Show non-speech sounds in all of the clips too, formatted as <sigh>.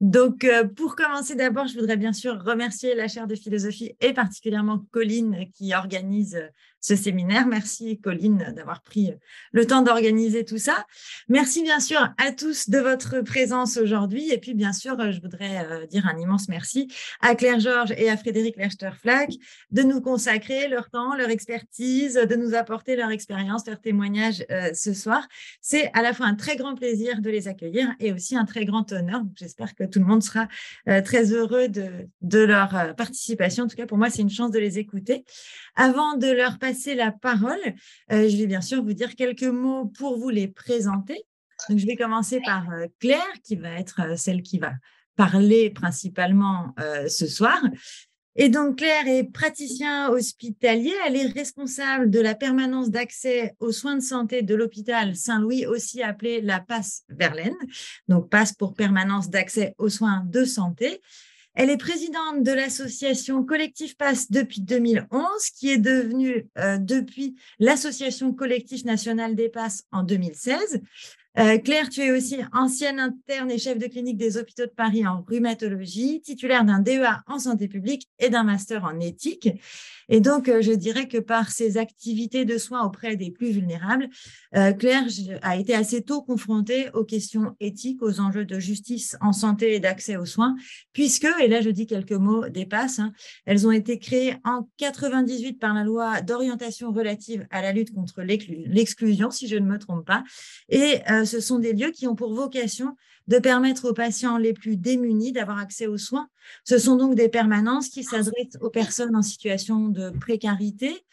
Donc, euh, pour commencer d'abord, je voudrais bien sûr remercier la chaire de philosophie et particulièrement Colline qui organise euh, ce séminaire. Merci Colline d'avoir pris euh, le temps d'organiser tout ça. Merci bien sûr à tous de votre présence aujourd'hui. Et puis, bien sûr, je voudrais dire un immense merci à Claire Georges et à Frédéric Lerchter-Flack de nous consacrer leur temps, leur expertise, de nous apporter leur expérience, leur témoignage ce soir. C'est à la fois un très grand plaisir de les accueillir et aussi un très grand honneur. J'espère que tout le monde sera euh, très heureux de, leur euh, participation. En tout cas, pour moi, c'est une chance de les écouter. Avant de leur passer la parole, euh, je vais bien sûr vous dire quelques mots pour vous les présenter. Donc, je vais commencer par Claire, qui va être celle qui va parler principalement ce soir. Et donc, Claire est praticien hospitalier. Elle est responsable de la permanence d'accès aux soins de santé de l'hôpital Saint-Louis, aussi appelé la PASSE Verlaine. Donc, PASSE pour permanence d'accès aux soins de santé. Elle est présidente de l'association Collectif PASSE depuis 2011, qui est devenue euh, depuis l'association Collectif national des PASSE en 2016. Euh, Claire, tu es aussi ancienne interne et chef de clinique des hôpitaux de Paris en rhumatologie, titulaire d'un DEA en santé publique et d'un master en éthique. Et donc, euh, je dirais que par ses activités de soins auprès des plus vulnérables, euh, Claire a été assez tôt confrontée aux questions éthiques, aux enjeux de justice en santé et d'accès aux soins, puisque, et là je dis quelques mots des passes, hein, elles ont été créées en 98 par la loi d'orientation relative à la lutte contre l'exclusion, si je ne me trompe pas. Et euh, ce sont des lieux qui ont pour vocation de permettre aux patients les plus démunis d'avoir accès aux soins. Ce sont donc des permanences qui s'adressent aux personnes en situation de précarité,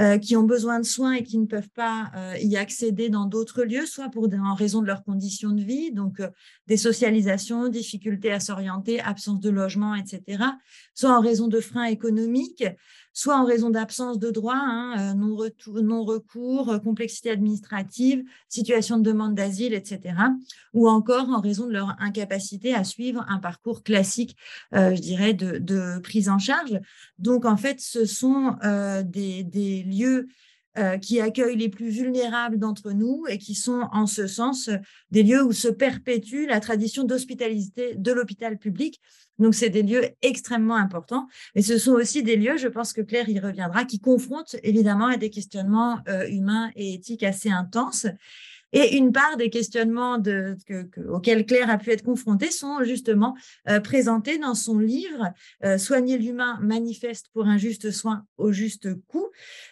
euh, qui ont besoin de soins et qui ne peuvent pas euh, y accéder dans d'autres lieux, soit pour en raison de leurs conditions de vie, donc euh, des socialisations, difficultés à s'orienter, absence de logement, etc., soit en raison de freins économiques, soit en raison d'absence de droits, hein, non-recours, complexité administrative, situation de demande d'asile, etc., ou encore en raison de leur incapacité à suivre un parcours classique, je dirais, de, de, prise en charge. Donc, en fait, ce sont des, des lieux euh, qui accueillent les plus vulnérables d'entre nous et qui sont en ce sens des lieux où se perpétue la tradition d'hospitalité de l'hôpital public. Donc, c'est des lieux extrêmement importants. Et ce sont aussi des lieux, je pense que Claire y reviendra, qui confrontent évidemment à des questionnements euh, humains et éthiques assez intenses. Et une part des questionnements auxquels Claire a pu être confrontée sont justement euh, présentés dans son livre euh, Soigner l'humain manifeste pour un juste soin au juste coût.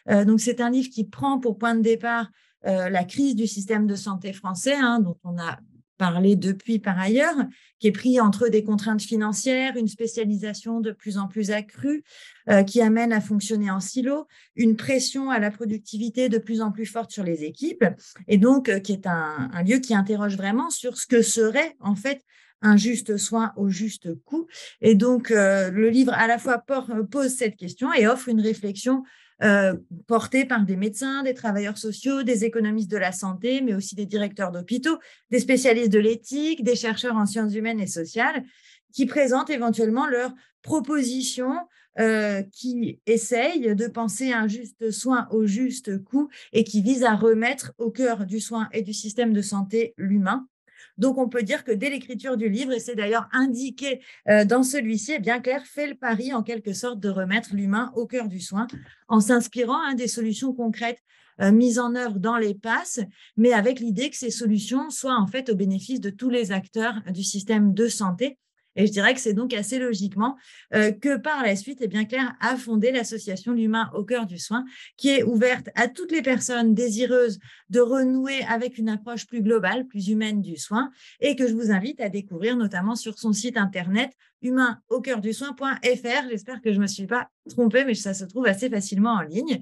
Euh, donc c'est un livre qui prend pour point de départ la crise du système de santé français, hein, dont on a parlé depuis par ailleurs, qui est pris entre des contraintes financières, une spécialisation de plus en plus accrue, euh, qui amène à fonctionner en silo, une pression à la productivité de plus en plus forte sur les équipes, et donc euh, qui est un, lieu qui interroge vraiment sur ce que serait en fait un juste soin au juste coût. Et donc, euh, le livre à la fois pose cette question et offre une réflexion euh, portés par des médecins, des travailleurs sociaux, des économistes de la santé, mais aussi des directeurs d'hôpitaux, des spécialistes de l'éthique, des chercheurs en sciences humaines et sociales, qui présentent éventuellement leurs propositions euh, qui essayent de penser un juste soin au juste coût et qui visent à remettre au cœur du soin et du système de santé l'humain. Donc, on peut dire que dès l'écriture du livre, et c'est d'ailleurs indiqué euh, dans celui-ci, eh bien Claire fait le pari en quelque sorte de remettre l'humain au cœur du soin en s'inspirant hein, des solutions concrètes euh, mises en œuvre dans les passes, mais avec l'idée que ces solutions soient en fait au bénéfice de tous les acteurs du système de santé et je dirais que c'est donc assez logiquement euh, que par la suite, eh Claire a fondé l'association L'humain au cœur du soin, qui est ouverte à toutes les personnes désireuses de renouer avec une approche plus globale, plus humaine du soin, et que je vous invite à découvrir notamment sur son site internet humain cœur du soin.fr. J'espère que je ne me suis pas trompée, mais ça se trouve assez facilement en ligne.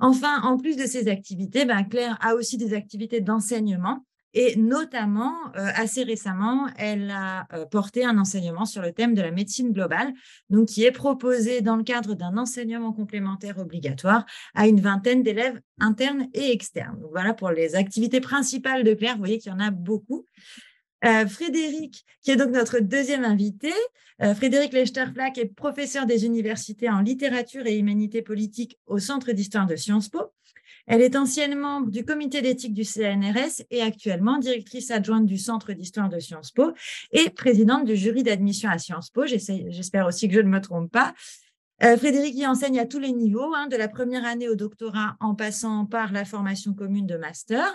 Enfin, en plus de ces activités, ben, Claire a aussi des activités d'enseignement et notamment, euh, assez récemment, elle a euh, porté un enseignement sur le thème de la médecine globale, donc qui est proposé dans le cadre d'un enseignement complémentaire obligatoire à une vingtaine d'élèves internes et externes. Voilà pour les activités principales de Claire. Vous voyez qu'il y en a beaucoup. Euh, Frédéric, qui est donc notre deuxième invité. Frédéric Lechter-Flack est professeur des universités en littérature et humanité politique au Centre d'histoire de Sciences Po. Elle est ancienne membre du comité d'éthique du CNRS et actuellement directrice adjointe du Centre d'histoire de Sciences Po et présidente du jury d'admission à Sciences Po. J'espère aussi que je ne me trompe pas. Euh, Frédéric y enseigne à tous les niveaux, hein, de la première année au doctorat en passant par la formation commune de master.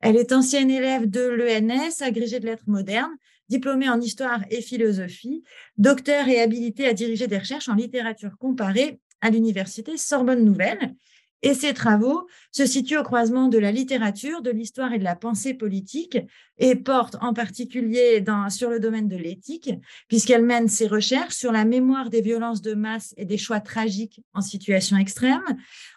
Elle est ancienne élève de l'ENS, agrégée de lettres modernes, diplômée en histoire et philosophie, docteur et habilitée à diriger des recherches en littérature comparée à l'université Sorbonne Nouvelle. Et ses travaux se situent au croisement de la littérature, de l'histoire et de la pensée politique et portent en particulier sur le domaine de l'éthique, puisqu'elle mène ses recherches sur la mémoire des violences de masse et des choix tragiques en situation extrême,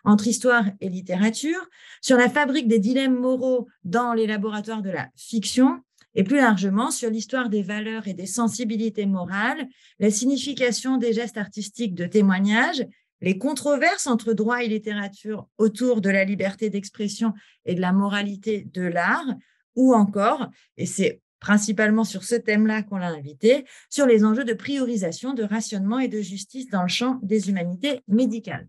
entre histoire et littérature, sur la fabrique des dilemmes moraux dans les laboratoires de la fiction et plus largement sur l'histoire des valeurs et des sensibilités morales, la signification des gestes artistiques de témoignage, les controverses entre droit et littérature autour de la liberté d'expression et de la moralité de l'art, ou encore, et c'est principalement sur ce thème-là qu'on l'a invité, sur les enjeux de priorisation, de rationnement et de justice dans le champ des humanités médicales.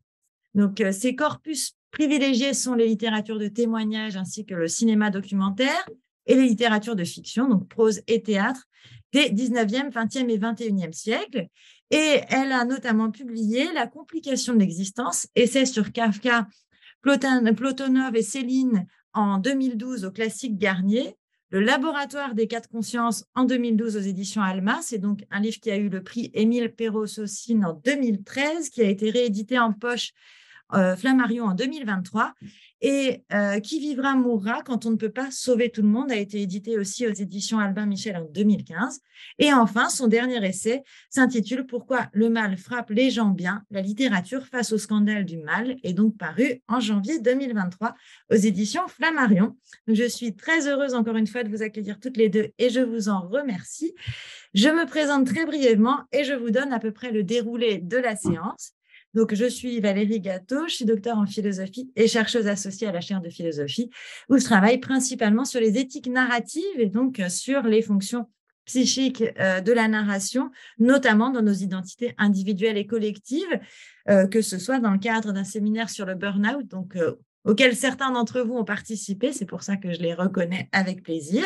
Donc, euh, ces corpus privilégiés sont les littératures de témoignage ainsi que le cinéma documentaire, et les littératures de fiction, donc prose et théâtre, des 19e, 20e et 21e siècles. Et elle a notamment publié La complication de l'existence, essai sur Kafka, Plotonov et Céline en 2012 au classique Garnier, Le laboratoire des quatre consciences en 2012 aux éditions Alma. C'est donc un livre qui a eu le prix Émile Perrault-Saucine en 2013, qui a été réédité en poche euh, Flammarion en 2023 et euh, Qui vivra mourra quand on ne peut pas sauver tout le monde a été édité aussi aux éditions Albin Michel en 2015. Et enfin, son dernier essai s'intitule Pourquoi le mal frappe les gens bien, la littérature face au scandale du mal, est donc paru en janvier 2023 aux éditions Flammarion. je suis très heureuse encore une fois de vous accueillir toutes les deux et je vous en remercie. Je me présente très brièvement et je vous donne à peu près le déroulé de la séance. Donc, je suis Valérie Gâteau, je suis docteur en philosophie et chercheuse associée à la chaire de philosophie, où je travaille principalement sur les éthiques narratives et donc euh, sur les fonctions psychiques euh, de la narration, notamment dans nos identités individuelles et collectives, euh, que ce soit dans le cadre d'un séminaire sur le burn-out, auquel certains d'entre vous ont participé, c'est pour ça que je les reconnais avec plaisir.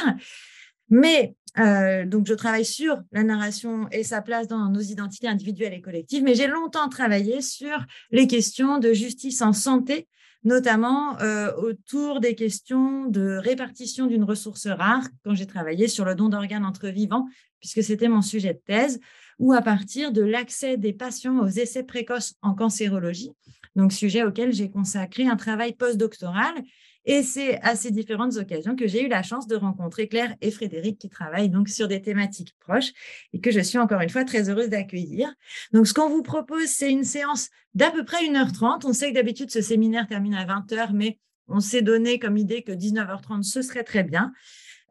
Mais euh, donc, je travaille sur la narration et sa place dans nos identités individuelles et collectives, mais j'ai longtemps travaillé sur les questions de justice en santé, notamment euh, autour des questions de répartition d'une ressource rare, quand j'ai travaillé sur le don d'organes entre vivants, puisque c'était mon sujet de thèse, ou à partir de l'accès des patients aux essais précoces en cancérologie, donc sujet auquel j'ai consacré un travail postdoctoral et c'est à ces différentes occasions que j'ai eu la chance de rencontrer Claire et Frédéric qui travaillent donc sur des thématiques proches et que je suis encore une fois très heureuse d'accueillir. Donc, ce qu'on vous propose, c'est une séance d'à peu près 1h30. On sait que d'habitude, ce séminaire termine à 20h, mais on s'est donné comme idée que 19h30, ce serait très bien.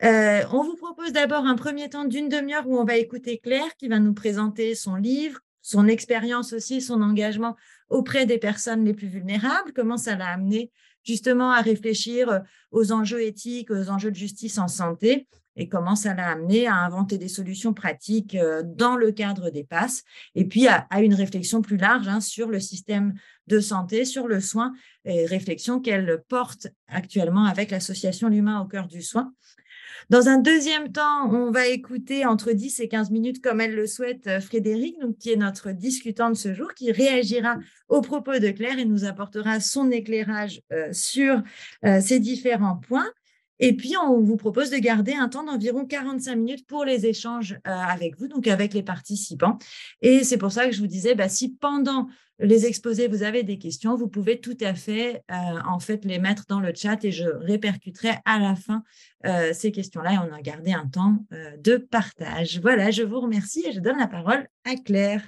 Euh, on vous propose d'abord un premier temps d'une demi-heure où on va écouter Claire qui va nous présenter son livre, son expérience aussi, son engagement auprès des personnes les plus vulnérables, comment ça l'a amené justement à réfléchir euh, aux enjeux éthiques, aux enjeux de justice en santé et comment ça l'a amené à inventer des solutions pratiques euh, dans le cadre des passes, et puis à, une réflexion plus large hein, sur le système de santé, sur le soin, et réflexion qu'elle porte actuellement avec l'association L'humain au cœur du soin. Dans un deuxième temps, on va écouter entre 10 et 15 minutes, comme elle le souhaite, euh, Frédéric, qui est notre discutant de ce jour, qui réagira aux propos de Claire et nous apportera son éclairage euh, sur euh, ces différents points. Et puis, on vous propose de garder un temps d'environ 45 minutes pour les échanges avec vous, donc avec les participants. Et c'est pour ça que je vous disais, bah, si pendant les exposés, vous avez des questions, vous pouvez tout à fait euh, en fait les mettre dans le chat et je répercuterai à la fin euh, ces questions-là et on a gardé un temps euh, de partage. Voilà, je vous remercie et je donne la parole à Claire.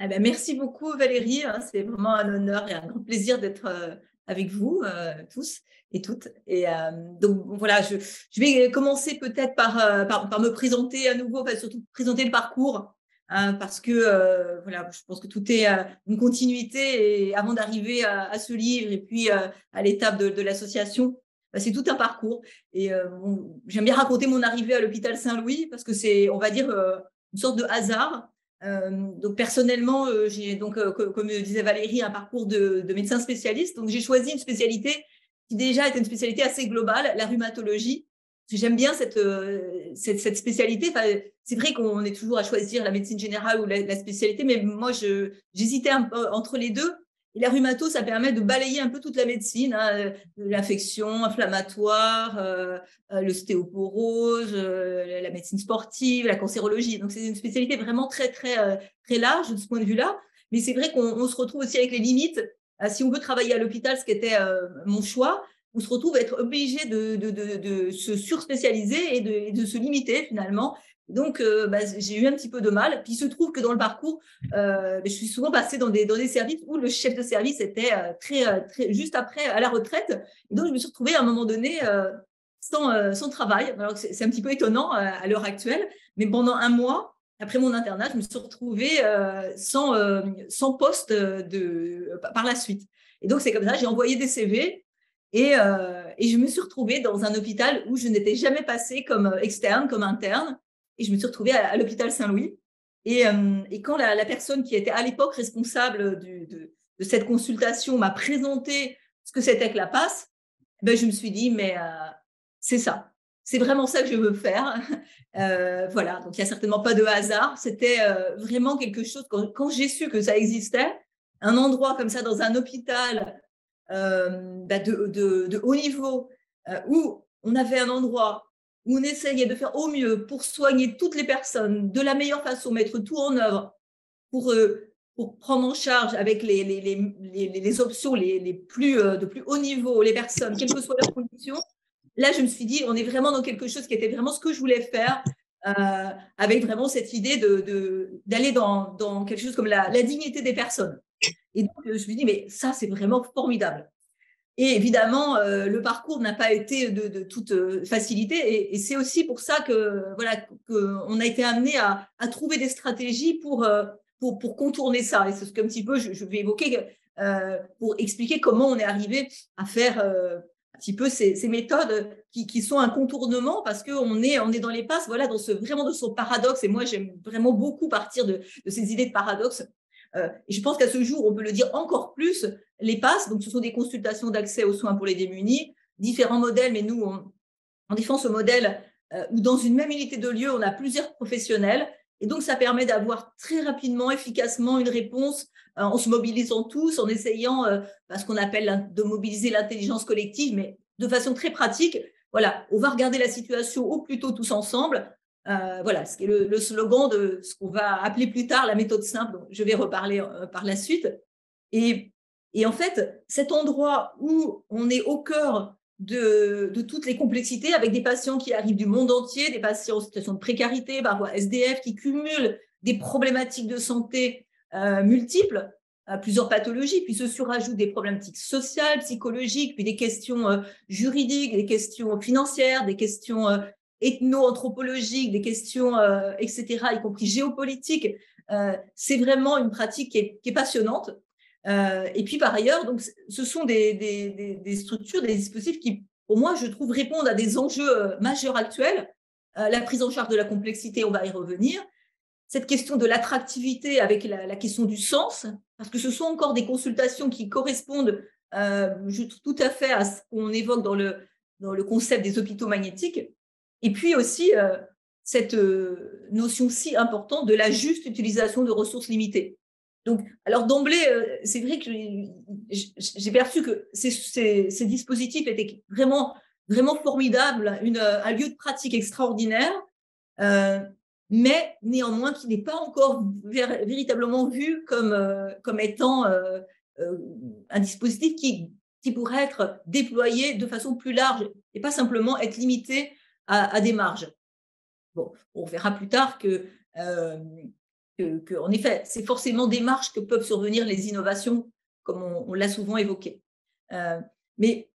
Eh ben, merci beaucoup Valérie, hein. c'est vraiment un honneur et un grand plaisir d'être avec vous tous et toutes. Et donc voilà, je, vais commencer peut-être par, par, me présenter à nouveau, enfin, surtout présenter le parcours Hein, parce que euh, voilà, je pense que tout est euh, une continuité et avant d'arriver à, ce livre et puis euh, à l'étape de, l'association, bah, c'est tout un parcours. Et j'aime bien raconter mon arrivée à l'hôpital Saint-Louis parce que c'est, on va dire, une sorte de hasard. Donc personnellement, j'ai donc, comme disait Valérie, un parcours de, de médecin spécialiste. Donc j'ai choisi une spécialité qui déjà était une spécialité assez globale, la rhumatologie. J'aime bien cette, cette, spécialité. Enfin, c'est vrai qu'on est toujours à choisir la médecine générale ou la, spécialité, mais moi, j'hésitais un peu entre les deux. Et la rhumato, ça permet de balayer un peu toute la médecine, hein, l'infection inflammatoire, euh, l'ostéoporose, la médecine sportive, la cancérologie. Donc, c'est une spécialité vraiment très, très, très large de ce point de vue-là. Mais c'est vrai qu'on se retrouve aussi avec les limites. si on veut travailler à l'hôpital, ce qui était mon choix, on se retrouve à être obligé de, de, se surspécialiser et de, se limiter finalement. Donc, euh, bah, j'ai eu un petit peu de mal. Puis, il se trouve que dans le parcours, euh, je suis souvent passée dans des, dans des services où le chef de service était euh, très, très, juste après à la retraite. Et donc, je me suis retrouvée à un moment donné sans, sans travail. Alors, c'est un petit peu étonnant à l'heure actuelle, mais pendant un mois, après mon internat, je me suis retrouvée sans, sans poste de, par la suite. Et donc, c'est comme ça, j'ai envoyé des CV et, je me suis retrouvée dans un hôpital où je n'étais jamais passée comme externe, comme interne. Et je me suis retrouvée à, l'hôpital Saint-Louis. Et, euh, quand la, personne qui était à l'époque responsable de, cette consultation m'a présenté ce que c'était que la passe, ben, je me suis dit, mais euh, c'est ça. C'est vraiment ça que je veux faire. <laughs> Euh, voilà, donc il n'y a certainement pas de hasard. C'était vraiment quelque chose, quand, j'ai su que ça existait, un endroit comme ça dans un hôpital ben, de, haut niveau, où on avait un endroit où on essayait de faire au mieux pour soigner toutes les personnes de la meilleure façon, mettre tout en œuvre pour, euh, pour prendre en charge avec les, les, les, les options les, plus, euh, de plus haut niveau, les personnes, quelles que soient leurs conditions. Là, je me suis dit, on est vraiment dans quelque chose qui était vraiment ce que je voulais faire, euh, avec vraiment cette idée de, d'aller dans, dans, quelque chose comme la, la dignité des personnes. Et donc, je me dit, mais ça, c'est vraiment formidable. Et évidemment, euh, le parcours n'a pas été de, toute euh, facilité. Et, c'est aussi pour ça que voilà qu'on a été amené à, trouver des stratégies pour, euh, pour, contourner ça. Et c'est ce qu'un petit peu je, vais évoquer pour expliquer comment on est arrivé à faire un petit peu ces, méthodes qui, sont un contournement parce qu'on est, on est dans les passes, voilà, dans ce, vraiment de son paradoxe. Et moi, j'aime vraiment beaucoup partir de, ces idées de paradoxe et je pense qu'à ce jour, on peut le dire encore plus, les passes, donc ce sont des consultations d'accès aux soins pour les démunis, différents modèles, mais nous, on, défend ce modèle euh, où dans une même unité de lieu, on a plusieurs professionnels. Et donc, ça permet d'avoir très rapidement, efficacement une réponse euh, en se mobilisant tous, en essayant ce qu'on appelle de mobiliser l'intelligence collective, mais de façon très pratique. Voilà, on va regarder la situation au plus tôt tous ensemble. Euh, voilà, ce qui est le, slogan de ce qu'on va appeler plus tard la méthode simple, je vais reparler euh, par la suite. Et, en fait, cet endroit où on est au cœur de, toutes les complexités, avec des patients qui arrivent du monde entier, des patients en situation de précarité, parfois SDF, qui cumulent des problématiques de santé euh, multiples, plusieurs pathologies, puis se surajoutent des problématiques sociales, psychologiques, puis des questions juridiques, des questions financières, des questions ethno-anthropologiques, des questions, euh, etc., y compris géopolitiques. Euh, c'est vraiment une pratique qui est, passionnante. Euh, et puis par ailleurs, donc, ce sont des, des, structures, des dispositifs qui, pour moi, je trouve répondent à des enjeux majeurs actuels. la prise en charge de la complexité, on va y revenir. Cette question de l'attractivité avec la, question du sens, parce que ce sont encore des consultations qui correspondent tout à fait à ce qu'on évoque dans le, dans le concept des hôpitaux magnétiques. Et puis aussi, euh, cette euh, notion si importante de la juste utilisation de ressources limitées. Donc, alors d'emblée, euh, c'est vrai que j'ai perçu que ces, dispositifs étaient vraiment, vraiment formidables, un lieu de pratique extraordinaire, mais néanmoins qui n'est pas encore véritablement vu comme, comme étant un dispositif qui, qui pourrait être déployé de façon plus large et pas simplement être limité à, des marges. Bon, on verra plus tard que, euh, que, en effet, c'est forcément des marges que peuvent survenir les innovations, comme on, l'a souvent évoqué. Euh, mais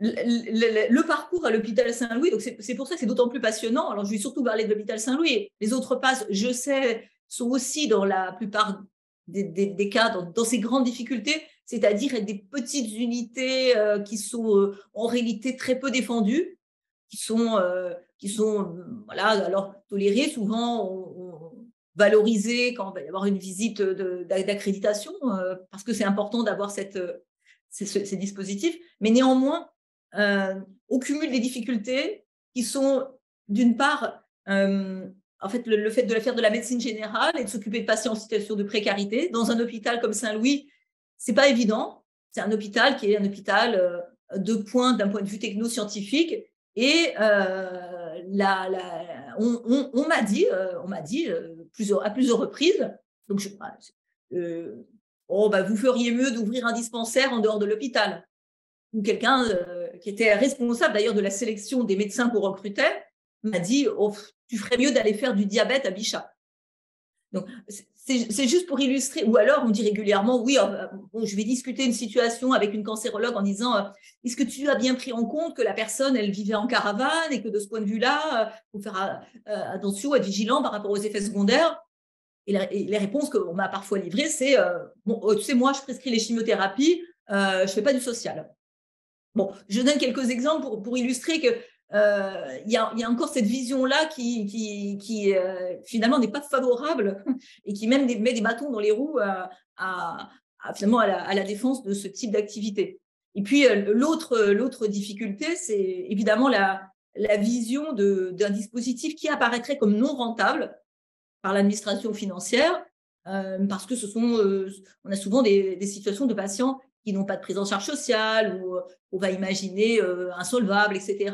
le, parcours à l'hôpital Saint-Louis, c'est pour ça que c'est d'autant plus passionnant. Alors, je vais surtout parler de l'hôpital Saint-Louis. Les autres passes, je sais, sont aussi dans la plupart des, cas dans, ces grandes difficultés, c'est-à-dire des petites unités euh, qui sont en réalité très peu défendues qui sont, euh, qui sont voilà, alors tolérés. Souvent, valoriser quand il va y avoir une visite d'accréditation, parce que c'est important d'avoir cette, ces, dispositifs. Mais néanmoins, on cumule des difficultés qui sont, d'une part, en fait, le, fait de faire de la médecine générale et de s'occuper de patients en situation de précarité dans un hôpital comme Saint-Louis, c'est pas évident. C'est un hôpital qui est un hôpital de pointe d'un point de vue techno-scientifique et euh, on, m'a dit, euh, plusieurs, à plusieurs reprises, euh, oh, bah, vous feriez mieux d'ouvrir un dispensaire en dehors de l'hôpital. Ou quelqu'un qui était responsable d'ailleurs de la sélection des médecins qu'on recrutait m'a dit, oh, tu ferais mieux d'aller faire du diabète à Bichat. Donc, c'est juste pour illustrer. Ou alors, on dit régulièrement, oui, euh, je vais discuter une situation avec une cancérologue en disant, euh, est-ce que tu as bien pris en compte que la personne, elle vivait en caravane et que de ce point de vue-là, il euh, faut faire attention, être vigilant par rapport aux effets secondaires? Et, les réponses qu'on m'a parfois livrées, c'est, bon, tu sais, moi, je prescris les chimiothérapies, je ne fais pas du social. Bon, je donne quelques exemples pour illustrer que euh, il y, a, encore cette vision-là qui, euh, finalement n'est pas favorable <laughs> et qui même met des bâtons dans les roues à, finalement à la, défense de ce type d'activité. Et puis euh, l'autre difficulté, c'est évidemment la, la vision d'un dispositif qui apparaîtrait comme non rentable par l'administration financière, parce que ce sont, on a souvent des, des, situations de patients qui n'ont pas de prise en charge sociale ou on va imaginer insolvable, etc.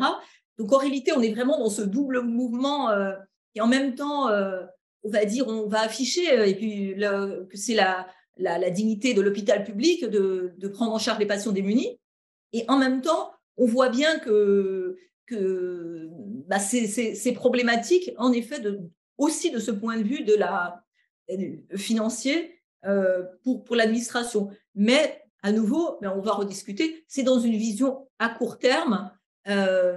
Donc en réalité, on est vraiment dans ce double mouvement euh, et en même temps, euh, on va dire, on va afficher euh, et puis que c'est la, la, dignité de l'hôpital public de, de, prendre en charge les patients démunis. Et en même temps, on voit bien que, que bah, c'est problématique, en effet, de, aussi de ce point de vue de la financier pour, pour l'administration. Mais à nouveau, ben, on va rediscuter, c'est dans une vision à court terme euh,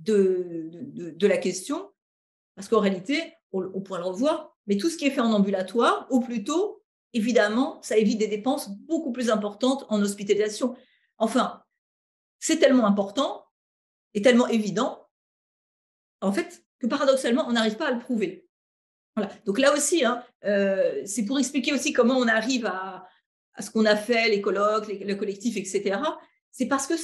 de, de, la question, parce qu'en réalité, on, pourrait le revoir, mais tout ce qui est fait en ambulatoire, au plus tôt, évidemment, ça évite des dépenses beaucoup plus importantes en hospitalisation. Enfin, c'est tellement important et tellement évident, en fait, que paradoxalement, on n'arrive pas à le prouver. Voilà. Donc là aussi, hein, euh, c'est pour expliquer aussi comment on arrive à, à ce qu'on a fait, les colloques, le collectif, etc. C'est parce que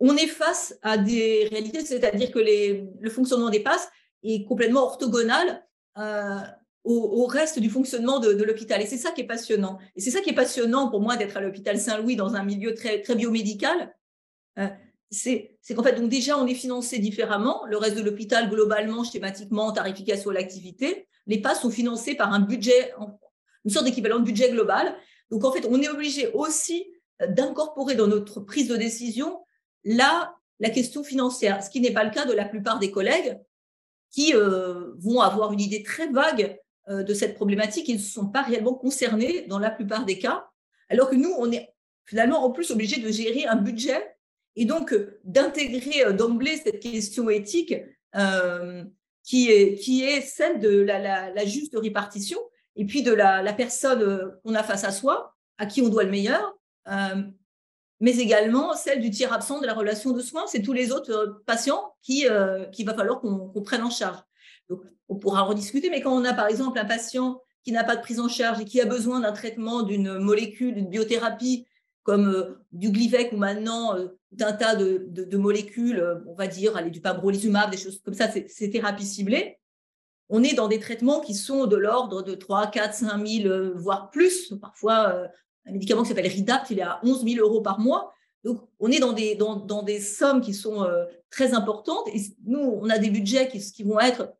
on est face à des réalités, c'est-à-dire que le fonctionnement des passes est complètement orthogonal euh, au, reste du fonctionnement de, l'hôpital. Et c'est ça qui est passionnant. Et c'est ça qui est passionnant pour moi d'être à l'hôpital Saint-Louis dans un milieu très, très biomédical. Euh, c'est qu'en fait, donc déjà, on est financé différemment. Le reste de l'hôpital, globalement, schématiquement, tarification à l'activité. Les passes sont financés par un budget, une sorte d'équivalent de budget global. Donc, en fait, on est obligé aussi d'incorporer dans notre prise de décision là la question financière, ce qui n'est pas le cas de la plupart des collègues qui euh, vont avoir une idée très vague euh, de cette problématique. Et ne sont pas réellement concernés dans la plupart des cas, alors que nous, on est finalement en plus obligé de gérer un budget et donc euh, d'intégrer d'emblée cette question éthique qui, est, celle de la, juste répartition et puis de la personne qu'on a face à soi, à qui on doit le meilleur, mais également celle du tiers absent de la relation de soins, c'est tous les autres euh, patients qui euh, qu'il va falloir qu'on prenne en charge. On pourra rediscuter, mais quand on a par exemple un patient qui n'a pas de prise en charge et qui a besoin d'un traitement d'une molécule, d'une biothérapie, comme euh, du Glivec ou maintenant d'un tas de, de, molécules, on va dire, allez, du pambrolizumab, des choses comme ça, c'est thérapie ciblée. On est dans des traitements qui sont de l'ordre de 3, 4, 5 000, voire plus, parfois un médicament qui s'appelle Ridapt, il est à 11 000 euros par mois. Donc, on est dans des, dans, dans des sommes qui sont euh, très importantes. Et nous, on a des budgets qui, qui vont être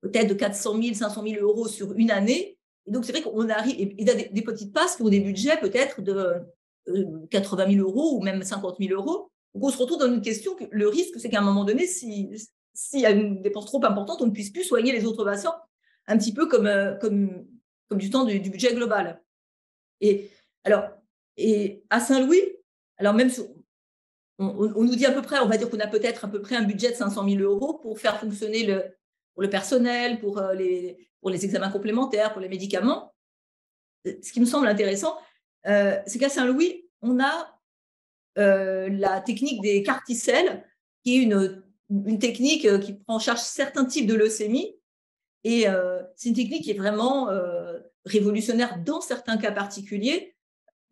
peut-être de 400 000, 500 000 euros sur une année. Et donc, c'est vrai qu'on arrive, et, il y a des, petites passes qui ont des budgets peut-être de 80 euh, 000 euros ou même 50 000 euros. Donc, on se retrouve dans une question que le risque, c'est qu'à un moment donné, s'il y a une dépense trop importante, on ne puisse plus soigner les autres patients, un petit peu comme, euh, comme, comme du temps du, du budget global. Et alors, et à Saint-Louis, alors même on, nous dit à peu près, on va dire qu'on a peut-être à peu près un budget de 500 000 euros pour faire fonctionner le, pour le personnel, pour euh, les, pour les examens complémentaires, pour les médicaments. Ce qui me semble intéressant, euh, c'est qu'à Saint-Louis, on a euh, la technique des carticelles, qui est une technique qui prend en charge certains types de leucémie Et c'est une technique qui est vraiment révolutionnaire dans certains cas particuliers,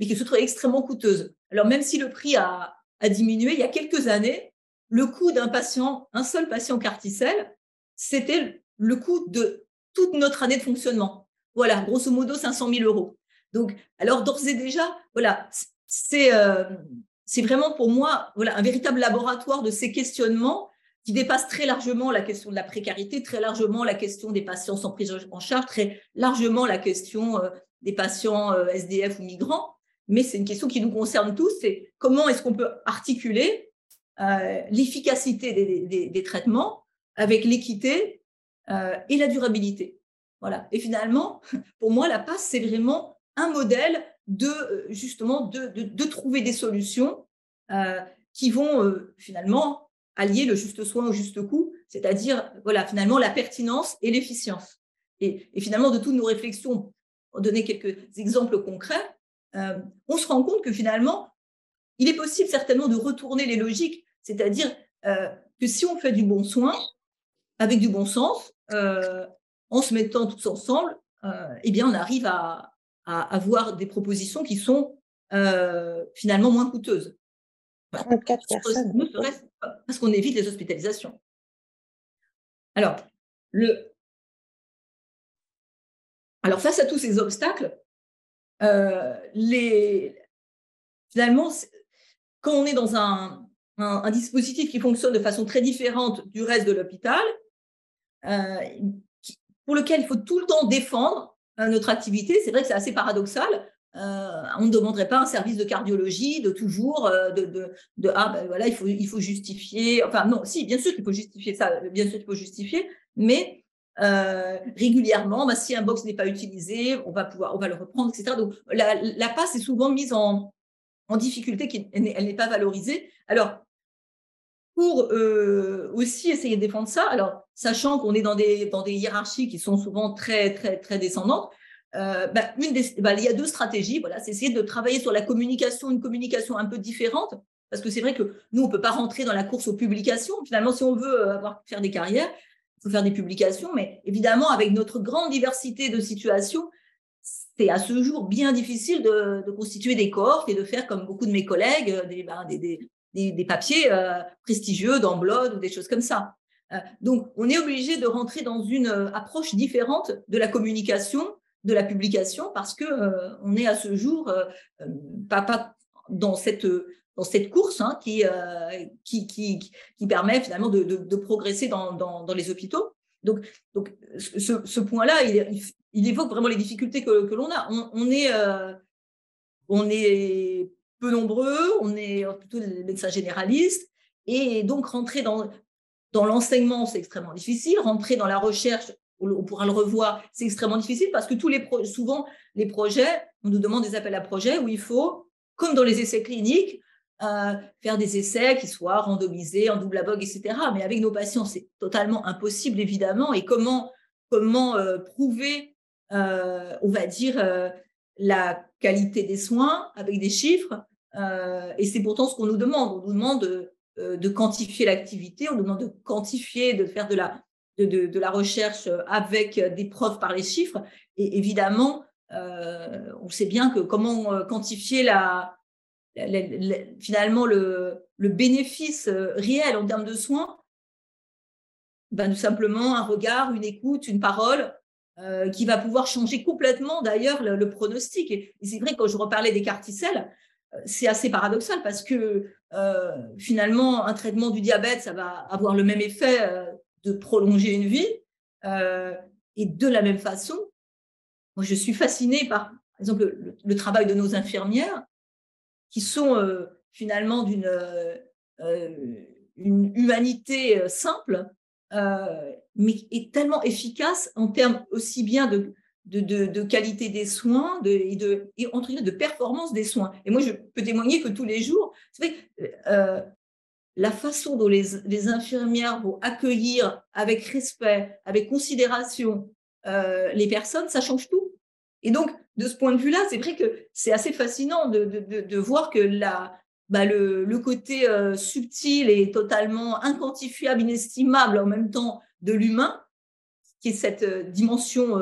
mais qui se trouve extrêmement coûteuse. Alors même si le prix a, diminué, il y a quelques années, le coût d'un patient, un seul patient carticelle, c'était le coût de toute notre année de fonctionnement. Voilà, grosso modo 500 000 euros. Donc, alors d'ores et déjà, voilà, c'est euh, c'est vraiment pour moi un véritable laboratoire de ces questionnements qui dépassent très largement la question de la précarité, très largement la question des patients sans prise en charge, très largement la question euh, des patients euh, SDF ou migrants. Mais c'est une question qui nous concerne tous, c'est comment est-ce qu'on peut articuler l'efficacité des, traitements avec l'équité et la durabilité. Voilà. Et finalement, <laughs> pour moi, la passe, c'est vraiment un modèle de euh, justement de, trouver des solutions euh, qui vont euh, finalement allier le juste soin au juste coût, c'est-à-dire voilà finalement la pertinence et l'efficience. Et, et, finalement, de toutes nos réflexions, pour donner quelques exemples concrets, on se rend compte que finalement, il est possible certainement de retourner les logiques, c'est-à-dire que si on fait du bon soin, avec du bon sens, en se mettant tous ensemble, euh, eh bien, on arrive à, avoir des propositions qui sont euh, finalement moins coûteuses. 34 personnes. Parce qu'on évite les hospitalisations. Alors, le... Alors, face à tous ces obstacles, euh, finalement, quand on est dans un, dispositif qui fonctionne de façon très différente du reste de l'hôpital, euh, pour lequel il faut tout le temps défendre euh, notre activité. C'est vrai que c'est assez paradoxal. On ne demanderait pas un service de cardiologie de toujours de, ah ben voilà il faut il faut justifier enfin non si bien sûr qu'il faut justifier ça bien sûr qu'il faut justifier mais régulièrement bah, si un box n'est pas utilisé on va pouvoir on va le reprendre etc donc la, passe est souvent mise en en difficulté elle n'est pas valorisée alors pour euh, aussi essayer de défendre ça. Alors, sachant qu'on est dans des, dans des hiérarchies qui sont souvent très, très, très descendantes, euh, bah, bah, il y a deux stratégies. Voilà, c'est essayer de travailler sur la communication, une communication un peu différente, parce que c'est vrai que nous, on peut pas rentrer dans la course aux publications. Finalement, si on veut euh, avoir, faire des carrières, faut faire des publications, mais évidemment, avec notre grande diversité de situations, c'est à ce jour bien difficile de, constituer des cohortes et de faire comme beaucoup de mes collègues, des, bah, des, papiers euh, prestigieux dans Blood ou des choses comme ça. Euh, donc, on est obligé de rentrer dans une euh, approche différente de la communication, de la publication, parce que on est à ce jour pas dans cette cette course hein, qui, qui, qui, qui, permet finalement de, progresser dans, dans, les hôpitaux. Donc, donc ce, point-là, il, il, évoque vraiment les difficultés que, que l'on a. On, est, on est peu nombreux, on est plutôt des médecins généralistes, et donc rentrer dans, dans l'enseignement, c'est extrêmement difficile, rentrer dans la recherche, on pourra le revoir, c'est extrêmement difficile parce que tous les souvent, les projets, on nous demande des appels à projets où il faut, comme dans les essais cliniques, euh, faire des essais qui soient randomisés en double abog, etc. Mais avec nos patients, c'est totalement impossible, évidemment. Et comment, comment euh, prouver, euh, on va dire, la qualité des soins avec des chiffres et c'est pourtant ce qu'on nous demande. On nous demande de, quantifier l'activité, on nous demande de quantifier, de faire de la, de, de, la recherche avec des preuves par les chiffres. Et évidemment, on sait bien que comment quantifier la, finalement le, le, bénéfice réel en termes de soins ben, Tout simplement un regard, une écoute, une parole qui va pouvoir changer complètement d'ailleurs le, pronostic. Et, c'est vrai, quand je reparlais des carticelles, c'est assez paradoxal parce que euh, finalement, un traitement du diabète, ça va avoir le même effet euh, de prolonger une vie. Euh, et de la même façon, moi, je suis fascinée par, par exemple, le, travail de nos infirmières qui sont finalement d'une une humanité simple, mais est tellement efficace en termes aussi bien de, qualité des soins et, de, de performance des soins. Et moi, je peux témoigner que tous les jours, euh, la façon dont les, infirmières vont accueillir avec respect, avec considération euh, les personnes, ça change tout. Et donc, de ce point de vue-là, c'est vrai que c'est assez fascinant de, voir que la, bah le, le, côté euh, subtil et totalement inquantifiable, inestimable en même temps de l'humain, qui est cette dimension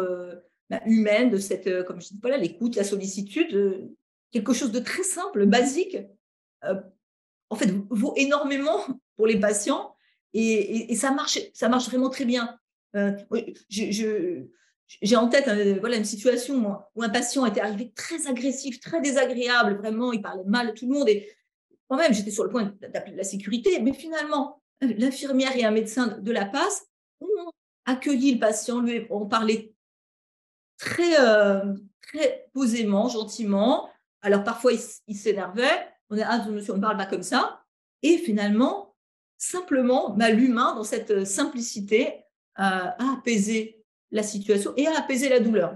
bah, humaine, de cette, comme je dis, voilà, l'écoute, la sollicitude, quelque chose de très simple, basique, en fait, vaut énormément <laughs> pour les patients et, ça, marche, ça marche vraiment très bien. J'ai en tête voilà, une situation où un patient était arrivé très agressif, très désagréable, vraiment, il parlait mal à tout le monde et moi-même, j'étais sur le point d'appeler la sécurité, mais finalement, l'infirmière et un médecin de la passe ont accueilli le patient, lui ont parlé très, euh, très posément, gentiment. Alors parfois, il, s'énervait. On est ah, monsieur, on ne parle pas comme ça. Et finalement, simplement, l'humain, dans cette simplicité, euh, a apaisé la situation et a apaisé la douleur.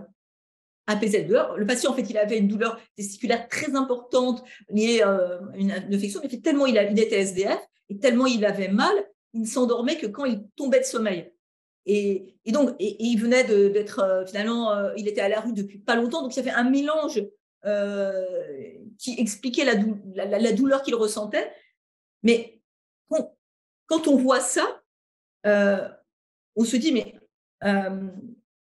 Apaiser la douleur. Le patient, en fait, il avait une douleur testiculaire très importante liée euh, à une infection, mais tellement il, était SDF et tellement il avait mal, il ne s'endormait que quand il tombait de sommeil. Et, donc, il venait d'être euh, finalement, euh, il était à la rue depuis pas longtemps, donc il y avait un mélange qui expliquait la, douleur qu'il ressentait. Mais quand, on voit ça, on se dit, mais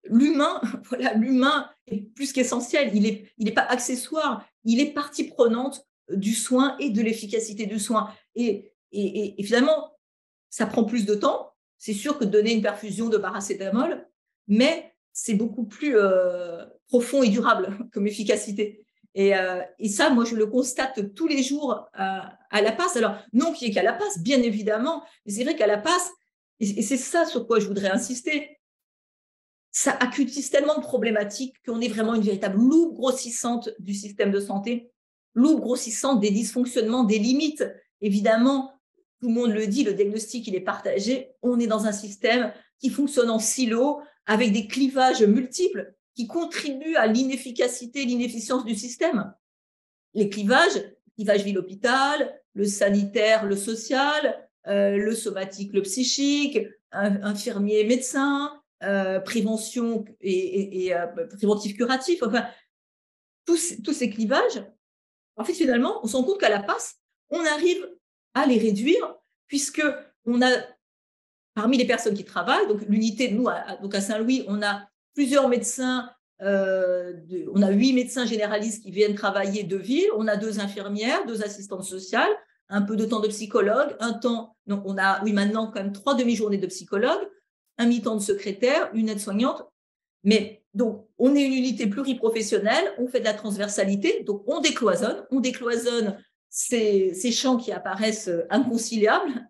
l'humain, <laughs> voilà, l'humain est plus qu'essentiel. Il n'est il pas accessoire, il est partie prenante du soin et de l'efficacité du soin. Et, et, finalement, ça prend plus de temps, c'est sûr que donner une perfusion de paracétamol, mais c'est beaucoup plus euh, profond et durable <laughs> comme efficacité. Euh, et, ça, moi, je le constate tous les jours à, la passe. Alors, non qu'il n'y ait qu'à la passe, bien évidemment, mais c'est vrai qu'à la passe, et, c'est ça sur quoi je voudrais insister, ça accutise tellement de problématiques qu'on est vraiment une véritable loupe grossissante du système de santé, loupe grossissante des dysfonctionnements, des limites. Évidemment, tout le monde le dit, le diagnostic, il est partagé. On est dans un système qui fonctionne en silo, avec des clivages multiples qui contribuent à l'inefficacité, l'inefficience du système. Les clivages, clivage ville-hôpital, le sanitaire, le social, euh, le somatique, le psychique, infirmier, médecin, euh, prévention et, euh, préventif curatif, enfin, tous, tous ces clivages, en fait, finalement, on se rend compte qu'à la passe, on arrive à les réduire, puisque on a parmi les personnes qui travaillent, donc l'unité nous, à, donc à Saint-Louis, on a plusieurs médecins, euh, on a huit médecins généralistes qui viennent travailler de ville, on a deux infirmières, deux assistantes sociales, un peu de temps de psychologue, un temps, donc on a, oui, maintenant quand même trois demi-journées de psychologue, un mi-temps de secrétaire, une aide-soignante. Mais donc, on est une unité pluriprofessionnelle, on fait de la transversalité, donc on décloisonne, on décloisonne ces, champs qui apparaissent euh, inconciliables.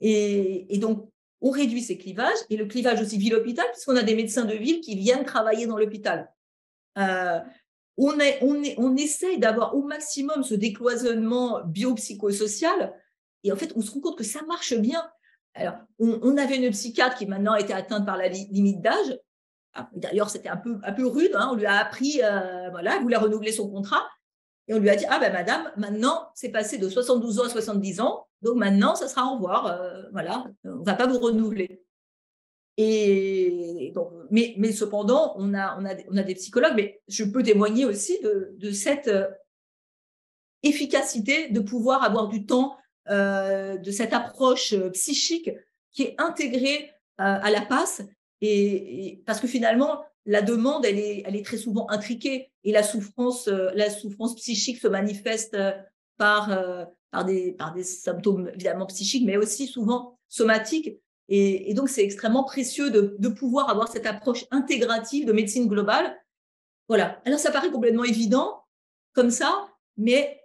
Et, donc, on réduit ces clivages et le clivage aussi ville-hôpital, puisqu'on a des médecins de ville qui viennent travailler dans l'hôpital. Euh, on, est, on, essaye d'avoir au maximum ce décloisonnement biopsychosocial. Et en fait, on se rend compte que ça marche bien. Alors, on, avait une psychiatre qui maintenant été atteinte par la limite d'âge. Ah, d'ailleurs, c'était un peu, rude. Hein. On lui a appris, euh, voilà, elle voulait renouveler son contrat. Et on lui a dit, ah ben madame, maintenant, c'est passé de 72 ans à 70 ans, donc maintenant, ça sera au revoir. Euh, voilà, on ne va pas vous renouveler. Et mais, cependant, on a, des psychologues, mais je peux témoigner aussi de, cette euh, efficacité de pouvoir avoir du temps, de cette approche psychique qui est intégrée à la passe. et, parce que finalement, la demande, elle est, elle est très souvent intriquée et la souffrance, euh, la souffrance psychique se manifeste euh, par, euh, par, des, par des symptômes évidemment psychiques, mais aussi souvent somatiques. Et, donc, c'est extrêmement précieux de, de, pouvoir avoir cette approche intégrative de médecine globale. Voilà. Alors, ça paraît complètement évident comme ça, mais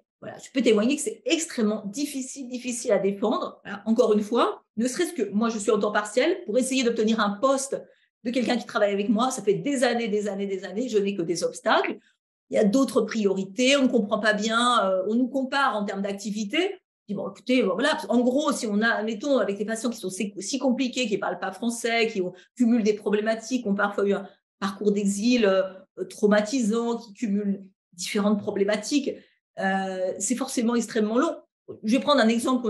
je peux témoigner que c'est extrêmement difficile, difficile à défendre. encore une fois, ne serait-ce que moi, je suis en temps partiel pour essayer d'obtenir un poste de quelqu'un qui travaille avec moi. Ça fait des années, des années, des années. Je n'ai que des obstacles. Il y a d'autres priorités. On ne comprend pas bien. Euh, on nous compare en termes d'activité. Dis bon, écoutez, voilà. En gros, si on a, mettons, avec des patients qui sont si compliqués, qui ne parlent pas français, qui cumulent des problématiques, ont parfois eu un parcours d'exil euh, traumatisant, qui cumulent différentes problématiques, euh, c'est forcément extrêmement long. Je vais prendre un exemple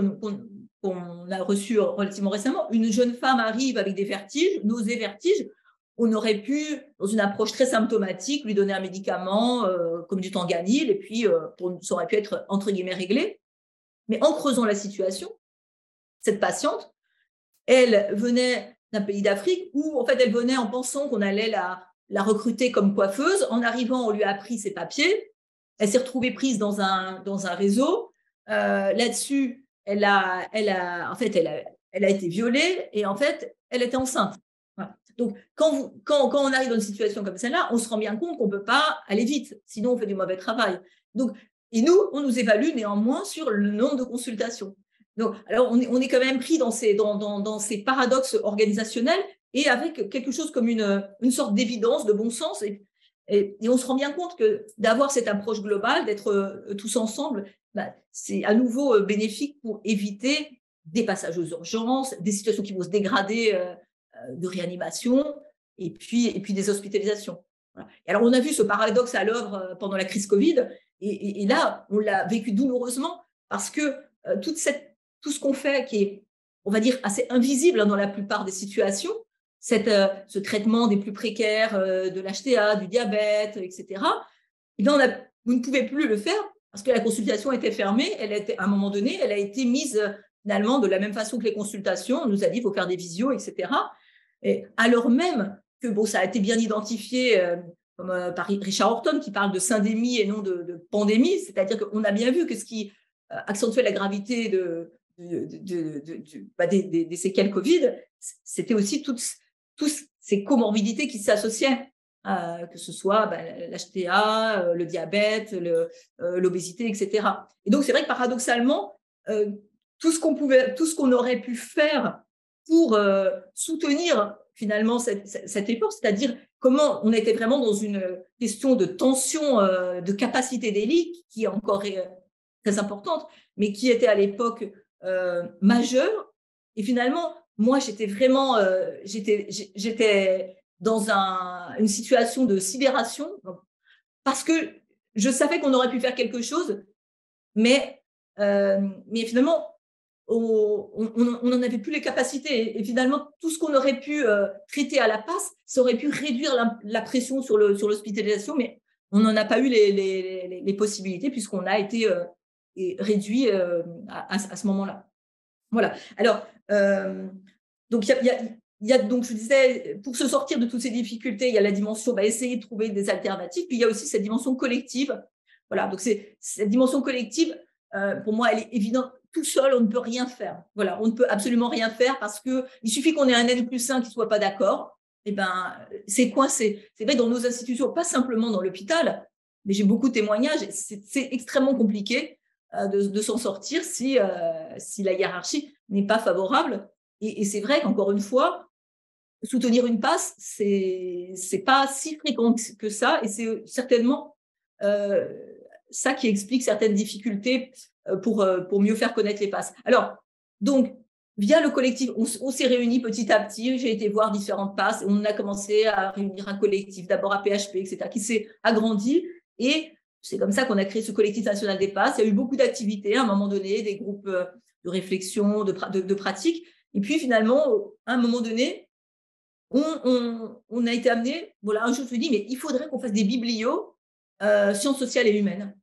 qu'on a reçu relativement récemment, une jeune femme arrive avec des vertiges, nausées, vertiges. On aurait pu, dans une approche très symptomatique, lui donner un médicament euh, comme du tanganil, et puis euh, ça aurait pu être entre guillemets réglé. Mais en creusant la situation, cette patiente, elle venait d'un pays d'Afrique où en fait elle venait en pensant qu'on allait la, la recruter comme coiffeuse. En arrivant, on lui a appris ses papiers. Elle s'est retrouvée prise dans un, dans un réseau. Euh, là-dessus, elle a, elle a, en fait, elle a, elle a été violée et en fait, elle était enceinte. Donc, quand, quand, quand, on arrive dans une situation comme celle-là, on se rend bien compte qu'on ne peut pas aller vite, sinon on fait du mauvais travail. Donc, et nous, on nous évalue néanmoins sur le nombre de consultations. Donc, alors, on est, on est quand même pris dans ces, dans, dans, dans ces paradoxes organisationnels et avec quelque chose comme une, une sorte d'évidence, de bon sens. Et, et, on se rend bien compte que d'avoir cette approche globale, d'être euh, tous ensemble, bah, c'est à nouveau euh, bénéfique pour éviter des passages aux urgences, des situations qui vont se dégrader euh, de réanimation et puis, et puis des hospitalisations. Alors, on a vu ce paradoxe à l'œuvre pendant la crise Covid. Et, et là, on l'a vécu douloureusement parce que toute cette, tout ce qu'on fait, qui est, on va dire, assez invisible hein, dans la plupart des situations, euh, ce traitement des plus précaires, euh, de l'HTA, du diabète, etc., eh vous ne pouvez plus le faire parce que la consultation était fermée. Elle était, à un moment donné, elle a été mise euh, finalement de la même façon que les consultations. On nous a dit qu'il faut faire des visios, etc. Et alors même que bon, ça a été bien identifié comme, par Richard Horton qui parle de syndémie et non de, pandémie, c'est-à-dire qu'on a bien vu que ce qui accentuait la gravité de, de, bah, des, des, séquelles Covid, c'était aussi toutes tous ces comorbidités qui s'associaient, euh, que ce soit bah, l'HTA, euh, le diabète, euh, l'obésité, etc. Et donc, c'est vrai que paradoxalement, tout ce qu'on pouvait, tout ce qu'on aurait pu faire pour soutenir finalement cette, cette effort, c'est-à-dire comment on était vraiment dans une question de tension de capacité d'élite qui est encore très importante, mais qui était à l'époque majeure. Et finalement, moi, j'étais vraiment, euh, j'étais, j'étais dans un, une situation de sidération parce que je savais qu'on aurait pu faire quelque chose, mais, euh, mais finalement, on n'en avait plus les capacités. Et, finalement, tout ce qu'on aurait pu euh, traiter à la passe, ça aurait pu réduire la, pression sur, le, sur l'hospitalisation, mais on n'en a pas eu les possibilités puisqu'on a été réduit à, à, ce moment-là. Voilà. Alors, euh, donc, il y a, donc, je disais, pour se sortir de toutes ces difficultés, il y a la dimension, bah, essayer de trouver des alternatives. Puis il y a aussi cette dimension collective. Voilà, donc c'est cette dimension collective, euh, pour moi, elle est évidente. Tout seul, on ne peut rien faire. Voilà, on ne peut absolument rien faire parce que il suffit qu'on ait un N plus 1 qui soit pas d'accord. Eh ben, c'est coincé. C'est vrai dans nos institutions, pas simplement dans l'hôpital, mais j'ai beaucoup de témoignages. C'est extrêmement compliqué euh, de, s'en sortir si, si la hiérarchie n'est pas favorable. Et, c'est vrai qu'encore une fois, soutenir une passe, c'est c'est pas si fréquent que ça, et c'est certainement euh, ça qui explique certaines difficultés euh, pour euh, pour mieux faire connaître les passes. Alors donc via le collectif, on, s'est réunis petit à petit. J'ai été voir différentes passes. On a commencé à réunir un collectif, d'abord à PHP, etc., qui s'est agrandi. Et c'est comme ça qu'on a créé ce collectif national des passes. Il y a eu beaucoup d'activités à un moment donné, des groupes de réflexion, de, pratique. Et puis finalement, à un moment donné, on, a été amené, voilà, un jour je me suis dit, mais il faudrait qu'on fasse des biblios euh, sciences sociales et humaines.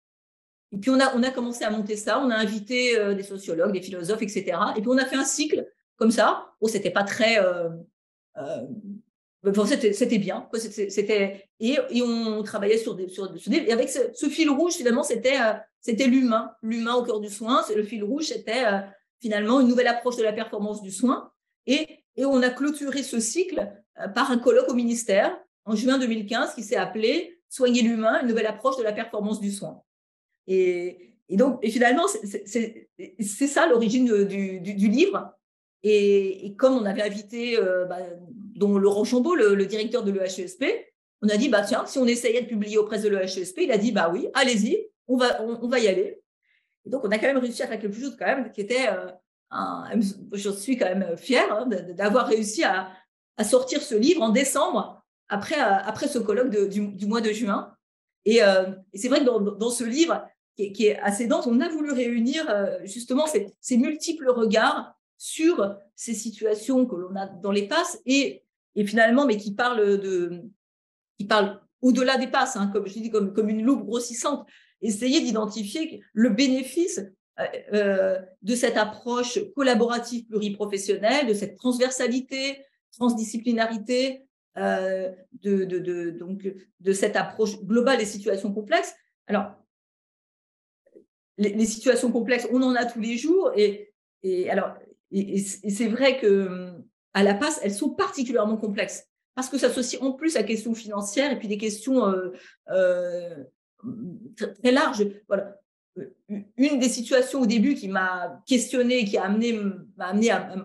Et puis on a, commencé à monter ça, on a invité euh, des sociologues, des philosophes, etc. Et puis on a fait un cycle comme ça. Bon, c'était pas très, euh, c'était bien. C'était et, on travaillait sur des, sur, et avec ce, fil rouge finalement, c'était c'était l'humain, l'humain au cœur du soin. Le fil rouge, c'était finalement une nouvelle approche de la performance du soin. Et, on a clôturé ce cycle euh, par un colloque au ministère en juin 2015 qui s'est appelé Soigner l'humain, une nouvelle approche de la performance du soin. Et, donc, finalement, c'est ça l'origine du, livre. Et, comme on avait invité euh, bah, dont Laurent Chambaud, le, directeur de l'EHESP, on a dit, bah, tiens, si on essayait de publier auprès de l'EHESP, il a dit, bah oui, allez-y, on va, on, va y aller. Et donc, on a quand même réussi à faire quelque chose quand même qui était euh, je suis quand même fière hein, d'avoir réussi à, sortir ce livre en décembre après, euh, après ce colloque du, mois de juin. Et, euh, c'est vrai que dans, ce livre qui est, assez dense, on a voulu réunir justement ces, multiples regards sur ces situations que l'on a dans les passes et, finalement, mais qui parlent au-delà des passes, hein, comme je dis, comme, comme une loupe grossissante, essayer d'identifier le bénéfice euh, euh, de cette approche collaborative pluriprofessionnelle, de cette transversalité, transdisciplinarité de, de, donc, de cette approche globale des situations complexes. Alors, les, situations complexes, on en a tous les jours. Et, c'est vrai que à la passe, elles sont particulièrement complexes parce que ça s'associe en plus à questions financières et puis des questions euh, euh, très, larges. Voilà. Une des situations au début qui m'a questionné, qui a amené, m'a amené à,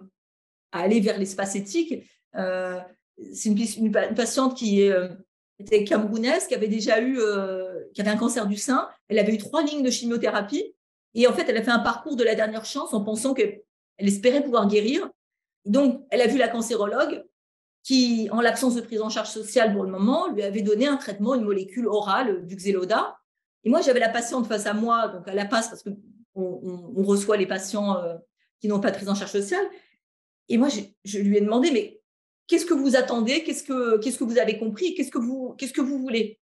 aller vers l'espace éthique, euh, c'est une, patiente qui est, était camerounaise, qui avait déjà eu, qui avait un cancer du sein. Elle avait eu trois lignes de chimiothérapie et en fait, elle a fait un parcours de la dernière chance en pensant qu'elle espérait pouvoir guérir. Donc, elle a vu la cancérologue qui, en l'absence de prise en charge sociale pour le moment, lui avait donné un traitement, une molécule orale du Xeloda. Et moi, j'avais la patiente face à moi, donc à la passe, parce qu'on on, reçoit les patients euh, qui n'ont pas de prise en charge sociale. Et moi, je, lui ai demandé, mais qu'est-ce que vous attendez? Qu'est-ce que, vous avez compris? Qu'est-ce que vous, voulez?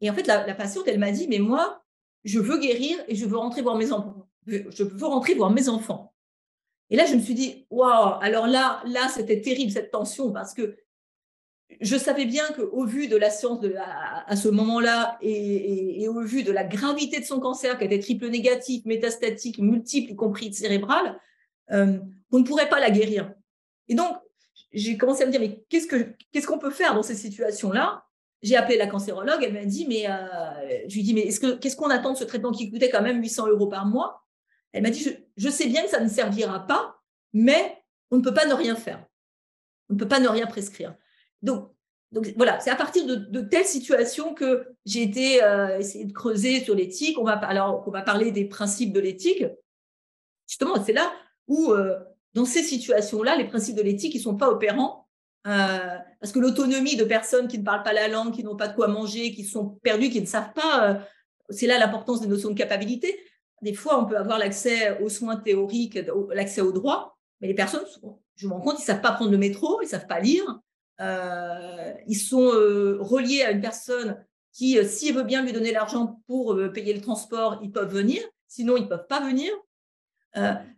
Et en fait, la, la patiente, elle m'a dit, mais moi, je veux guérir et je veux rentrer voir mes enfants. Je veux rentrer voir mes enfants. Et là, je me suis dit, waouh, alors là, là, c'était terrible cette tension parce que je savais bien qu'au vu de la science à, ce moment-là et, au vu de la gravité de son cancer, qui était triple négatif, métastatique, multiple, y compris cérébral, euh, on ne pourrait pas la guérir. Et donc, j'ai commencé à me dire, mais qu'est-ce qu'on peut faire dans ces situations-là? J'ai appelé la cancérologue, elle m'a dit, mais euh, je lui dis, mais est-ce que, qu'est-ce qu'on attend de ce traitement qui coûtait quand même 800 euros par mois? Elle m'a dit, je, sais bien que ça ne servira pas, mais on ne peut pas ne rien faire. On ne peut pas ne rien prescrire. Donc, voilà, c'est à partir de, telles situations que j'ai été euh, essayer de creuser sur l'éthique. On va, alors, on va parler des principes de l'éthique. Justement, c'est là où, euh, dans ces situations-là, les principes de l'éthique, ils ne sont pas opérants euh, parce que l'autonomie de personnes qui ne parlent pas la langue, qui n'ont pas de quoi manger, qui sont perdues, qui ne savent pas, c'est là l'importance des notions de capacité. Des fois, on peut avoir l'accès aux soins théoriques, l'accès au droit, mais les personnes, je me rends compte, ils ne savent pas prendre le métro, ils ne savent pas lire. Euh, ils sont reliés à une personne qui, s'il veut bien lui donner l'argent pour payer le transport, ils peuvent venir. Sinon, ils ne peuvent pas venir.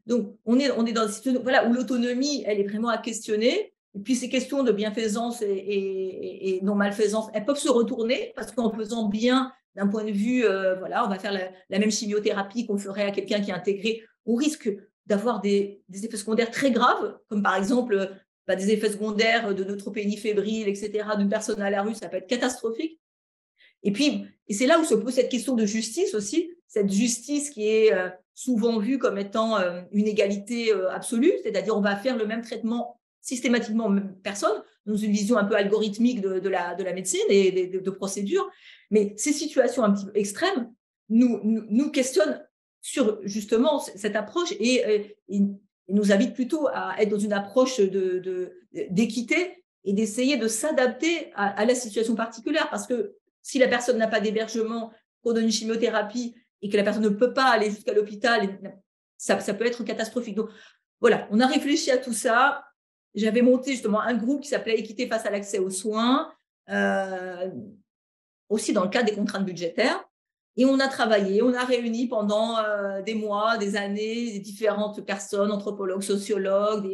donc, on est, on est dans une situation voilà, où l'autonomie, elle est vraiment à questionner. Et puis ces questions de bienfaisance et, non-malfaisance, elles peuvent se retourner parce qu'en faisant bien d'un point de vue, euh, voilà, on va faire la, même chimiothérapie qu'on ferait à quelqu'un qui est intégré, on risque d'avoir des, effets secondaires très graves, comme par exemple bah, des effets secondaires de neutropénie fébrile, etc., d'une personne à la rue, ça peut être catastrophique. Et puis, et c'est là où se pose cette question de justice aussi, cette justice qui est euh, souvent vue comme étant euh, une égalité absolue, c'est-à-dire on va faire le même traitement systématiquement personne, dans une vision un peu algorithmique de, la, de la médecine et de, procédures. Mais ces situations un petit peu extrêmes nous, nous, questionnent sur justement cette approche et, nous invitent plutôt à être dans une approche d'équité et d'essayer de s'adapter à, la situation particulière. Parce que si la personne n'a pas d'hébergement, qu'on donne une chimiothérapie et que la personne ne peut pas aller jusqu'à l'hôpital, ça, ça peut être catastrophique. Donc voilà, on a réfléchi à tout ça j'avais monté justement un groupe qui s'appelait Équité face à l'accès aux soins, euh, aussi dans le cadre des contraintes budgétaires. Et on a travaillé, on a réuni pendant euh, des mois, des années, différentes personnes, anthropologues, sociologues,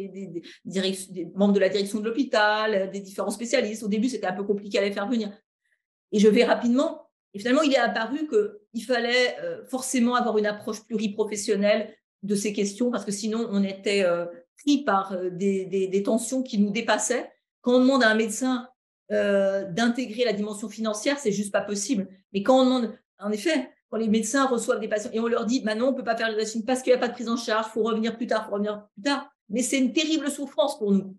membres de la direction de l'hôpital, des différents spécialistes. Au début, c'était un peu compliqué à les faire venir. Et je vais rapidement. Et finalement, il est apparu qu'il fallait euh, forcément avoir une approche pluriprofessionnelle de ces questions parce que sinon, on était par euh, des, tensions qui nous dépassaient. Quand on demande à un médecin euh, d'intégrer la dimension financière, c'est juste pas possible. Mais quand on demande, en effet, quand les médecins reçoivent des patients et on leur dit, maintenant, on peut pas faire le dressing parce qu'il n'y a pas de prise en charge, faut revenir plus tard, faut revenir plus tard. Mais c'est une terrible souffrance pour nous.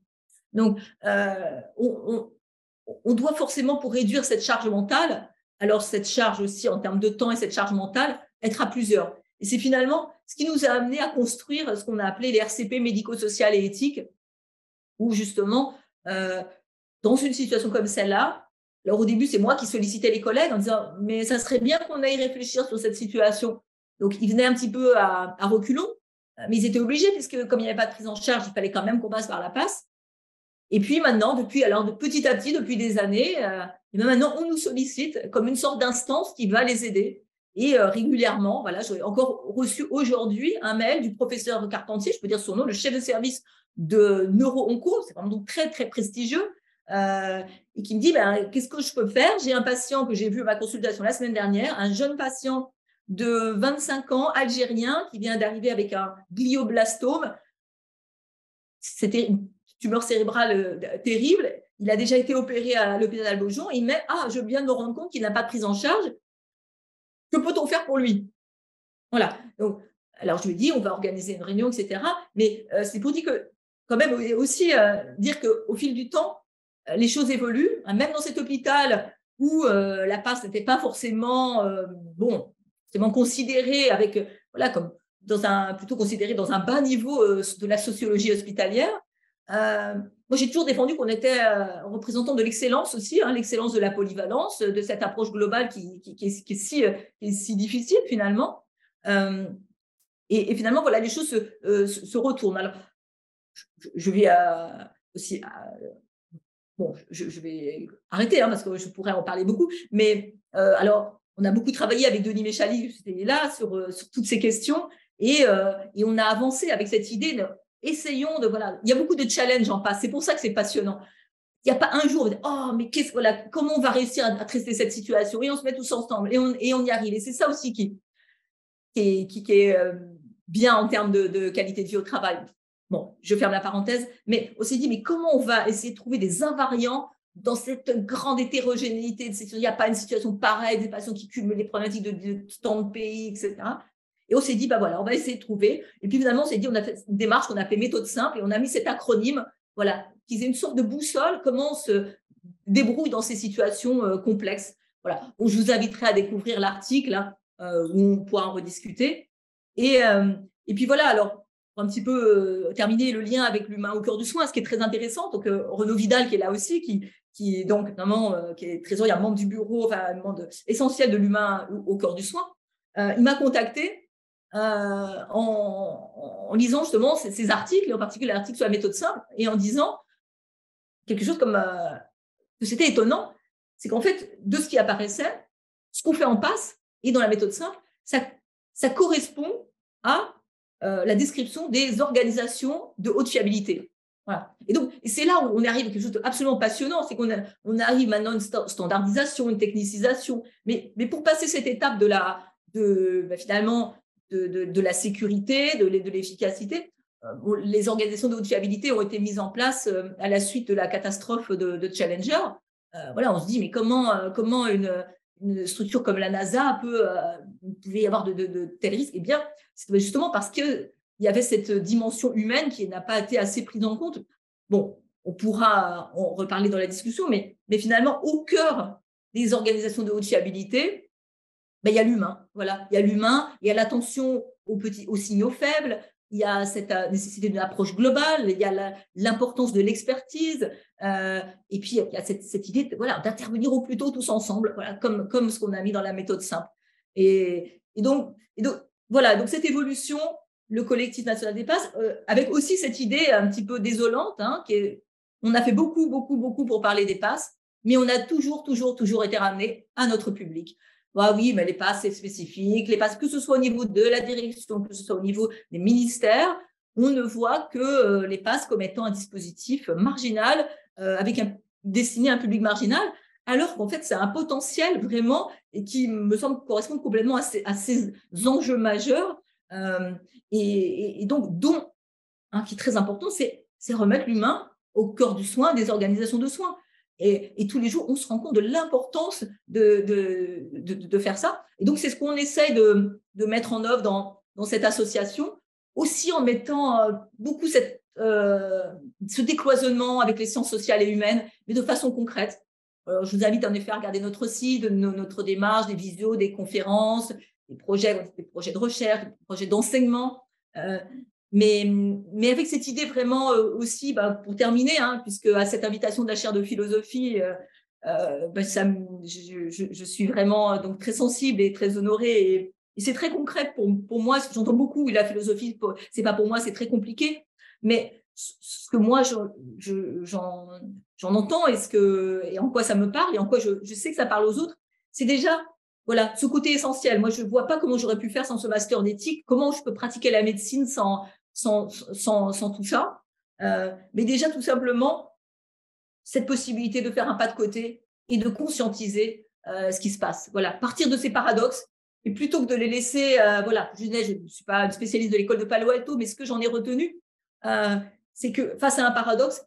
Donc, euh, on, doit forcément, pour réduire cette charge mentale, alors cette charge aussi en termes de temps et cette charge mentale, être à plusieurs. Et c'est finalement ce qui nous a amené à construire ce qu'on a appelé les RCP médico-social et éthiques, où justement, euh, dans une situation comme celle-là, alors au début, c'est moi qui sollicitais les collègues en disant, mais ça serait bien qu'on aille réfléchir sur cette situation. Donc, ils venaient un petit peu à, reculons, mais ils étaient obligés, puisque comme il n'y avait pas de prise en charge, il fallait quand même qu'on passe par la passe. Et puis maintenant, depuis, alors petit à petit, depuis des années, euh, et maintenant, on nous sollicite comme une sorte d'instance qui va les aider Et régulièrement, voilà, j'ai encore reçu aujourd'hui un mail du professeur Carpentier, je peux dire son nom, le chef de service de neuro-onco, c'est vraiment donc très, très prestigieux, et qui me dit ben, qu'est-ce que je peux faire? J'ai un patient que j'ai vu à ma consultation la semaine dernière, un jeune patient de 25 ans, algérien, qui vient d'arriver avec un glioblastome. C'était une tumeur cérébrale euh, terrible. Il a déjà été opéré à l'hôpital Beaujon. Il met Ah, je viens de me rendre compte qu'il n'a pas de prise en charge. Que peut-on faire pour lui? Voilà. Donc, alors, je lui dis On va organiser une réunion, etc. Mais euh, c'est pour dire que, quand même, aussi euh, dire qu'au fil du temps, les choses évoluent. Même dans cet hôpital où la passe n'était pas forcément bon, considéré avec, euh, voilà, comme dans un, plutôt considéré dans un bas niveau euh, de la sociologie hospitalière. Euh, moi, j'ai toujours défendu qu'on était représentant de l'excellence aussi, hein, l'excellence de la polyvalence, de cette approche globale qui, qui, est, si, difficile finalement. Et, finalement, voilà, les choses se, retournent. Alors, je, vais aussi, bon, je, vais arrêter hein, parce que je pourrais en parler beaucoup, mais alors, on a beaucoup travaillé avec Denis Méchali, c'était là, sur, euh, toutes ces questions. Et, euh, et, on a avancé avec cette idée essayons de, voilà, il y a beaucoup de challenges en passe. C'est pour ça que c'est passionnant. Il n'y a pas un jour, oh, mais qu'est-ce, voilà, comment on va réussir à, traiter cette situation? Et on se met tous ensemble et on, on y arrive. Et c'est ça aussi qui, qui, qui, est euh, bien en termes de, de, qualité de vie au travail. Bon, je ferme la parenthèse, mais on s'est dit, mais comment on va essayer de trouver des invariants dans cette grande hétérogénéité, il n'y a pas une situation pareille, des patients qui cumulent les problématiques de, tant de pays, etc. Et on s'est dit, bah voilà, on va essayer de trouver. Et puis finalement, on s'est dit, on a fait une démarche qu'on a fait méthode simple et on a mis cet acronyme, voilà, qui est une sorte de boussole, comment on se débrouille dans ces situations euh, complexes. Voilà, je vous inviterai à découvrir l'article hein, euh, où on pourra en rediscuter. Et, euh, et puis voilà, alors pour un petit peu terminer le lien avec l'humain au cœur du soin, ce qui est très intéressant. Donc, Renaud Vidal, qui est là aussi, qui, qui est donc notamment qui est trésorier, membre du bureau, enfin membre essentiel de l'humain au, cœur du soin. Il m'a contacté euh, en, lisant justement ces, articles, et en particulier l'article sur la méthode simple, et en disant quelque chose comme que c'était étonnant, c'est qu'en fait, de ce qui apparaissait, ce qu'on fait en passe et dans la méthode simple, ça, correspond à la description des organisations de haute fiabilité. Et donc, c'est là où on arrive à quelque chose d'absolument passionnant, c'est qu'on on arrive maintenant à une standardisation, une technicisation. Mais, pour passer cette étape de la, bah, finalement, de, la sécurité, de, de l'efficacité, euh, les organisations de haute fiabilité ont été mises en place euh, à la suite de la catastrophe de, Challenger. Euh, voilà, on se dit, mais comment, comment une, structure comme la NASA peut, pouvait y avoir de, tels risques? Eh bien, c'est justement parce que il y avait cette dimension humaine qui n'a pas été assez prise en compte. Bon, on pourra en reparler dans la discussion, mais, mais finalement, au cœur des organisations de haute fiabilité, ben, il y a l'humain. Voilà, il y a l'humain, il y a l'attention aux, aux signaux faibles, il y a cette euh, nécessité d'une approche globale, il y a l'importance de l'expertise, euh, et puis il y a cette, idée voilà, d'intervenir au plus tôt tous ensemble, voilà, comme, comme ce qu'on a mis dans la méthode simple. Et, et, donc, et donc, voilà, donc cette évolution, le collectif national des passes, euh, avec aussi cette idée un petit peu désolante, hein, on a fait beaucoup, beaucoup, beaucoup pour parler des passes, mais on a toujours, toujours, toujours été ramené à notre public. Oui, mais les passes, c'est spécifique. Les passes, que ce soit au niveau de la direction, que ce soit au niveau des ministères, on ne voit que euh, les passes comme étant un dispositif marginal, euh, avec destiné à un public marginal, alors qu'en fait, c'est un potentiel vraiment et qui me semble correspondre complètement à ces, à ces enjeux majeurs euh, et, donc, dont, hein, qui est très important, c'est remettre l'humain au cœur du soin des organisations de soins. Et, tous les jours, on se rend compte de l'importance de, de, de, faire ça. Et donc, c'est ce qu'on essaye de, mettre en œuvre dans, dans cette association, aussi en mettant euh, beaucoup cette, euh, ce décloisonnement avec les sciences sociales et humaines, mais de façon concrète. je vous invite en effet à regarder notre site, notre démarche, des visios, des conférences, des projets, des projets de recherche, des projets d'enseignement. Euh, mais, mais avec cette idée vraiment euh, aussi, bah, pour terminer, hein, puisque à cette invitation de la chaire de philosophie, euh, bah, ça, je, je, je, suis vraiment donc très sensible et très honorée. Et, c'est très concret pour, pour moi. J'entends beaucoup la philosophie, c'est pas pour moi, c'est très compliqué. Mais ce que moi j'en j'en entends et ce que et en quoi ça me parle et en quoi je, je sais que ça parle aux autres, c'est déjà voilà, ce côté essentiel. Moi, je ne vois pas comment j'aurais pu faire sans ce master d'éthique, comment je peux pratiquer la médecine sans, sans, sans, sans tout ça? Euh, mais déjà, tout simplement, cette possibilité de faire un pas de côté et de conscientiser euh, ce qui se passe. Voilà, partir de ces paradoxes et plutôt que de les laisser, euh, voilà, je ne suis pas une spécialiste de l'école de Palo Alto, mais ce que j'en ai retenu, euh, c'est que face à un paradoxe,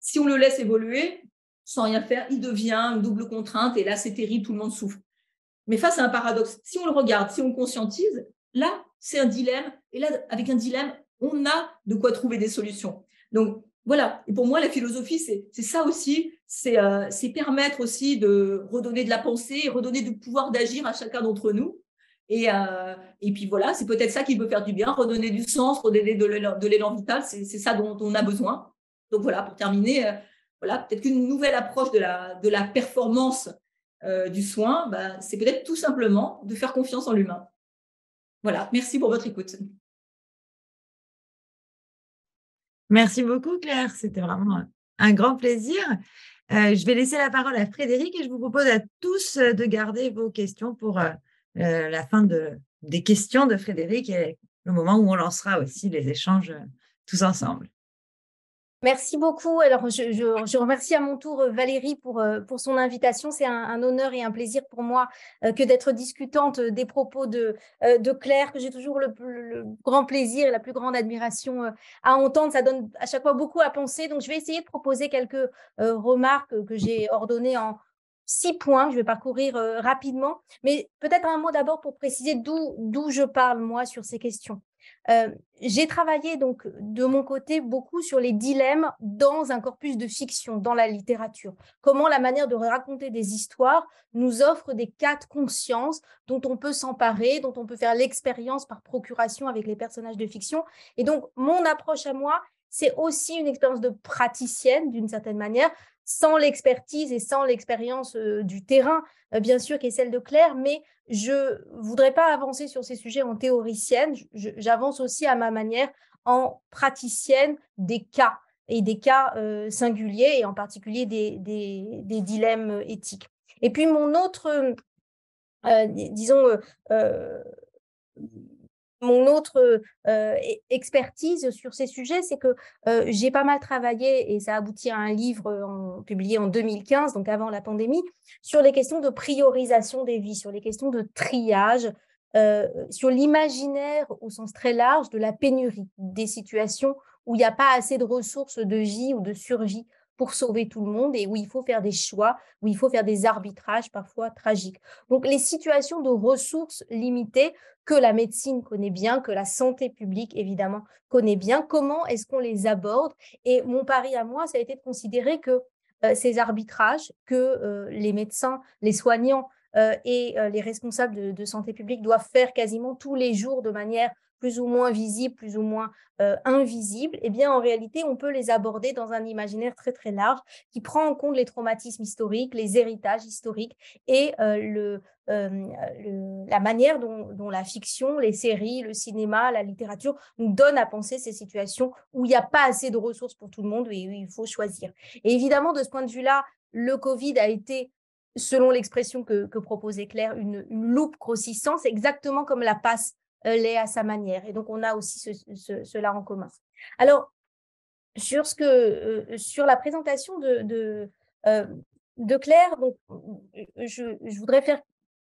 si on le laisse évoluer sans rien faire, il devient une double contrainte et là, c'est terrible, tout le monde souffre. Mais face à un paradoxe, si on le regarde, si on conscientise, là, c'est un dilemme. Et là, avec un dilemme, on a de quoi trouver des solutions. Donc, voilà. Et pour moi, la philosophie, c'est ça aussi. Euh, c'est permettre aussi de redonner de la pensée et redonner du pouvoir d'agir à chacun d'entre nous. Et, euh, et puis voilà, c'est peut-être ça qui peut faire du bien, redonner du sens, redonner de l'élan vital. C'est ça dont on a besoin. Donc voilà, pour terminer, euh, voilà, peut-être qu'une nouvelle approche de la, de la performance euh, du soin, bah, c'est peut-être tout simplement de faire confiance en l'humain. Voilà, merci pour votre écoute. Merci beaucoup, Claire. C'était vraiment un grand plaisir. Euh, je vais laisser la parole à Frédéric et je vous propose à tous de garder vos questions pour euh, la fin de, des questions de Frédéric et le moment où on lancera aussi les échanges tous ensemble. Merci beaucoup. Alors, je, remercie à mon tour euh, Valérie pour, euh, pour son invitation. C'est un, honneur et un plaisir pour moi euh, que d'être discutante des propos de, Claire, que j'ai toujours le, grand plaisir et la plus grande admiration à entendre. Ça donne à chaque fois beaucoup à penser. Donc, je vais essayer de proposer quelques remarques que j'ai ordonnées en, six points, je vais parcourir rapidement, mais peut-être un mot d'abord pour préciser d'où je parle, moi, sur ces questions. Euh, j'ai travaillé donc de mon côté beaucoup sur les dilemmes dans un corpus de fiction, dans la littérature. Comment la manière de raconter des histoires nous offre des cas de conscience dont on peut s'emparer, dont on peut faire l'expérience par procuration avec les personnages de fiction. Et donc, mon approche à moi, c'est aussi une expérience de praticienne d'une certaine manière, sans l'expertise et sans l'expérience euh, du terrain, euh, bien sûr, qui est celle de Claire, mais je voudrais pas avancer sur ces sujets en théoricienne, j'avance aussi à ma manière en praticienne des cas et des cas euh, singuliers et en particulier des, des, dilemmes éthiques. Et puis mon autre, disons, mon autre euh, expertise sur ces sujets, c'est que j'ai pas mal travaillé, et ça aboutit à un livre publié en 2015, donc avant la pandémie, sur les questions de priorisation des vies, sur les questions de triage, sur l'imaginaire au sens très large de la pénurie, des situations où il n'y a pas assez de ressources de vie ou de survie pour sauver tout le monde et où il faut faire des choix, où il faut faire des arbitrages parfois tragiques. Donc les situations de ressources limitées que la médecine connaît bien, que la santé publique évidemment connaît bien, comment est-ce qu'on les aborde? Et mon pari à moi, ça a été de considérer que euh, ces arbitrages que euh, les médecins, les soignants euh, et les responsables de, de, santé publique doivent faire quasiment tous les jours de manière plus ou moins visibles, plus ou moins euh, invisibles, eh bien, en réalité, on peut les aborder dans un imaginaire très, très large qui prend en compte les traumatismes historiques, les héritages historiques et euh, euh, le, la manière dont, dont, la fiction, les séries, le cinéma, la littérature nous donnent à penser ces situations où il n'y a pas assez de ressources pour tout le monde et où il faut choisir. Et évidemment, de ce point de vue-là, le Covid a été selon l'expression que, que, proposait Claire, une, une loupe grossissante, exactement comme la passe l'est à sa manière. Et donc, on a aussi cela en commun. Alors, sur, ce que, euh, sur la présentation de, euh, de Claire, donc, je, je, voudrais faire,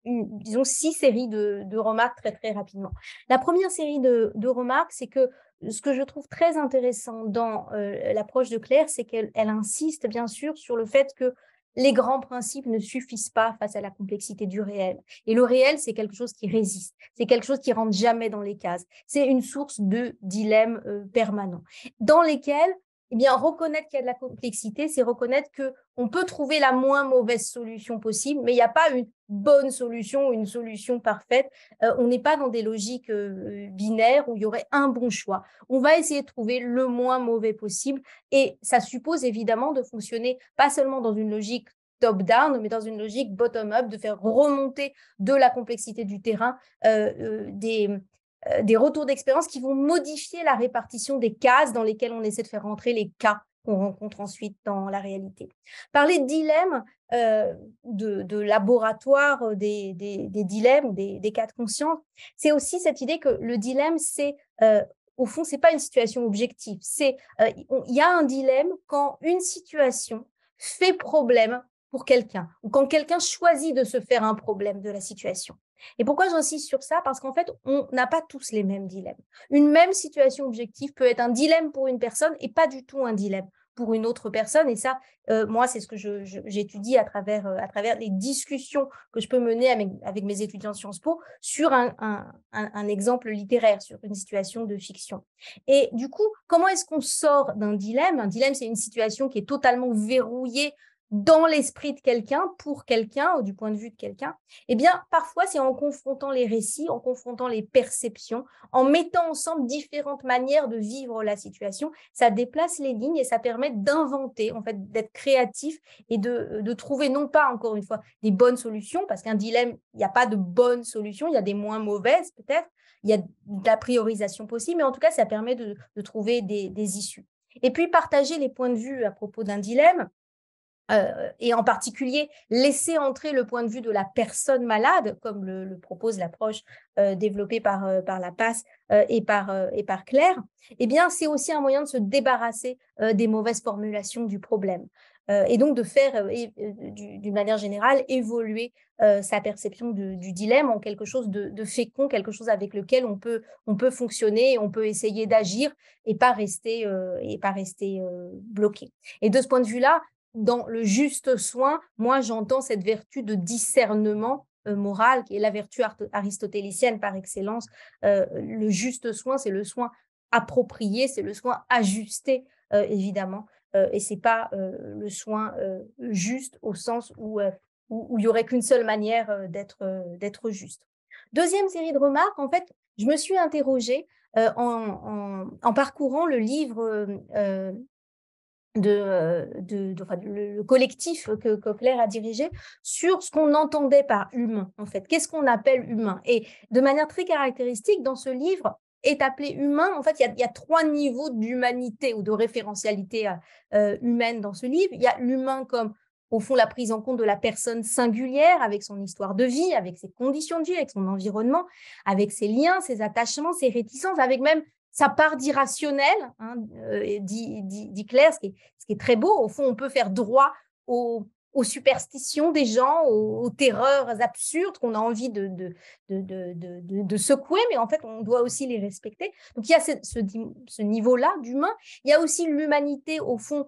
disons, six séries de, remarques très, très rapidement. La première série de, de remarques, c'est que ce que je trouve très intéressant dans l'approche de Claire, c'est qu'elle insiste bien sûr sur le fait que les grands principes ne suffisent pas face à la complexité du réel. Et le réel, c'est quelque chose qui résiste, c'est quelque chose qui rentre jamais dans les cases. C'est une source de dilemmes euh, permanents, dans lesquels eh bien, reconnaître qu'il y a de la complexité, c'est reconnaître que on peut trouver la moins mauvaise solution possible, mais il n'y a pas une bonne solution, une solution parfaite. Euh, on n'est pas dans des logiques euh, binaires où il y aurait un bon choix. On va essayer de trouver le moins mauvais possible, et ça suppose évidemment de fonctionner pas seulement dans une logique top-down, mais dans une logique bottom-up, de faire remonter de la complexité du terrain euh, des des retours d'expérience qui vont modifier la répartition des cases dans lesquelles on essaie de faire rentrer les cas qu'on rencontre ensuite dans la réalité. Parler de dilemme, euh, de, laboratoire des, dilemmes ou des, cas de conscience, c'est aussi cette idée que le dilemme, c'est euh, au fond, c'est pas une situation objective. C'est euh, il y a un dilemme quand une situation fait problème pour quelqu'un ou quand quelqu'un choisit de se faire un problème de la situation. Et pourquoi j'insiste sur ça? Parce qu'en fait, on n'a pas tous les mêmes dilemmes. Une même situation objective peut être un dilemme pour une personne et pas du tout un dilemme pour une autre personne. Et ça, euh, moi, c'est ce que j'étudie à, travers, euh, à travers les discussions que je peux mener avec, mes étudiants Sciences Po sur un, exemple littéraire, sur une situation de fiction. Et du coup, comment est-ce qu'on sort d'un dilemme? Un dilemme, c'est une situation qui est totalement verrouillée dans l'esprit de quelqu'un, pour quelqu'un, ou du point de vue de quelqu'un, eh bien, parfois, c'est en confrontant les récits, en confrontant les perceptions, en mettant ensemble différentes manières de vivre la situation, ça déplace les lignes et ça permet d'inventer, en fait, d'être créatif et de, de, trouver non pas, encore une fois, des bonnes solutions, parce qu'un dilemme, il n'y a pas de bonnes solutions, il y a des moins mauvaises peut-être, il y a de la priorisation possible, mais en tout cas, ça permet de, trouver des issues. Et puis, partager les points de vue à propos d'un dilemme, euh, et en particulier laisser entrer le point de vue de la personne malade, comme le, propose l'approche euh, développée par, euh, par la passe et, par, et par Claire, eh bien, c'est aussi un moyen de se débarrasser des mauvaises formulations du problème. et donc de faire, d'une manière générale, évoluer sa perception du dilemme en quelque chose de, fécond, quelque chose avec lequel on peut, on peut fonctionner, on peut essayer d'agir et pas rester, et pas rester bloqué. Et de ce point de vue-là, dans le juste soin, moi j'entends cette vertu de discernement euh, moral qui est la vertu aristotélicienne par excellence. Euh, le juste soin, c'est le soin approprié, c'est le soin ajusté euh, évidemment, et c'est pas le soin juste au sens où où il y aurait qu'une seule manière d'être d'être juste. Deuxième série de remarques, en fait, je me suis interrogée en, en, parcourant le livre de, de, le collectif que, Claire a dirigé sur ce qu'on entendait par humain, en fait. Qu'est-ce qu'on appelle humain? Et de manière très caractéristique, dans ce livre, est appelé humain, en fait, il y a, trois niveaux d'humanité ou de référentialité euh, humaine dans ce livre. Il y a l'humain comme, au fond, la prise en compte de la personne singulière avec son histoire de vie, avec ses conditions de vie, avec son environnement, avec ses liens, ses attachements, ses réticences, avec même sa part d'irrationnel, hein, euh, dit, Claire, ce qui, est, très beau. Au fond, on peut faire droit aux, superstitions des gens, aux, terreurs absurdes qu'on a envie de de, secouer, mais en fait, on doit aussi les respecter. Donc, il y a ce, ce niveau-là d'humain. Il y a aussi l'humanité, au fond,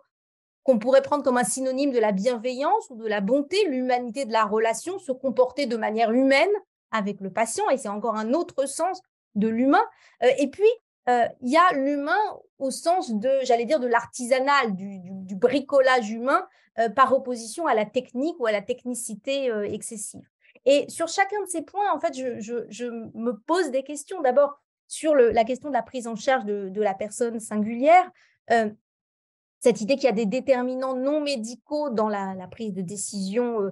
qu'on pourrait prendre comme un synonyme de la bienveillance ou de la bonté, l'humanité de la relation, se comporter de manière humaine avec le patient, et c'est encore un autre sens de l'humain. Euh, et puis, euh, il y a l'humain au sens de, j'allais dire, de l'artisanal, du, bricolage humain, euh, par opposition à la technique ou à la technicité euh, excessive. Et sur chacun de ces points, en fait, je, me pose des questions. D'abord, sur la question de la prise en charge de, la personne singulière, cette idée qu'il y a des déterminants non médicaux dans la, prise de décision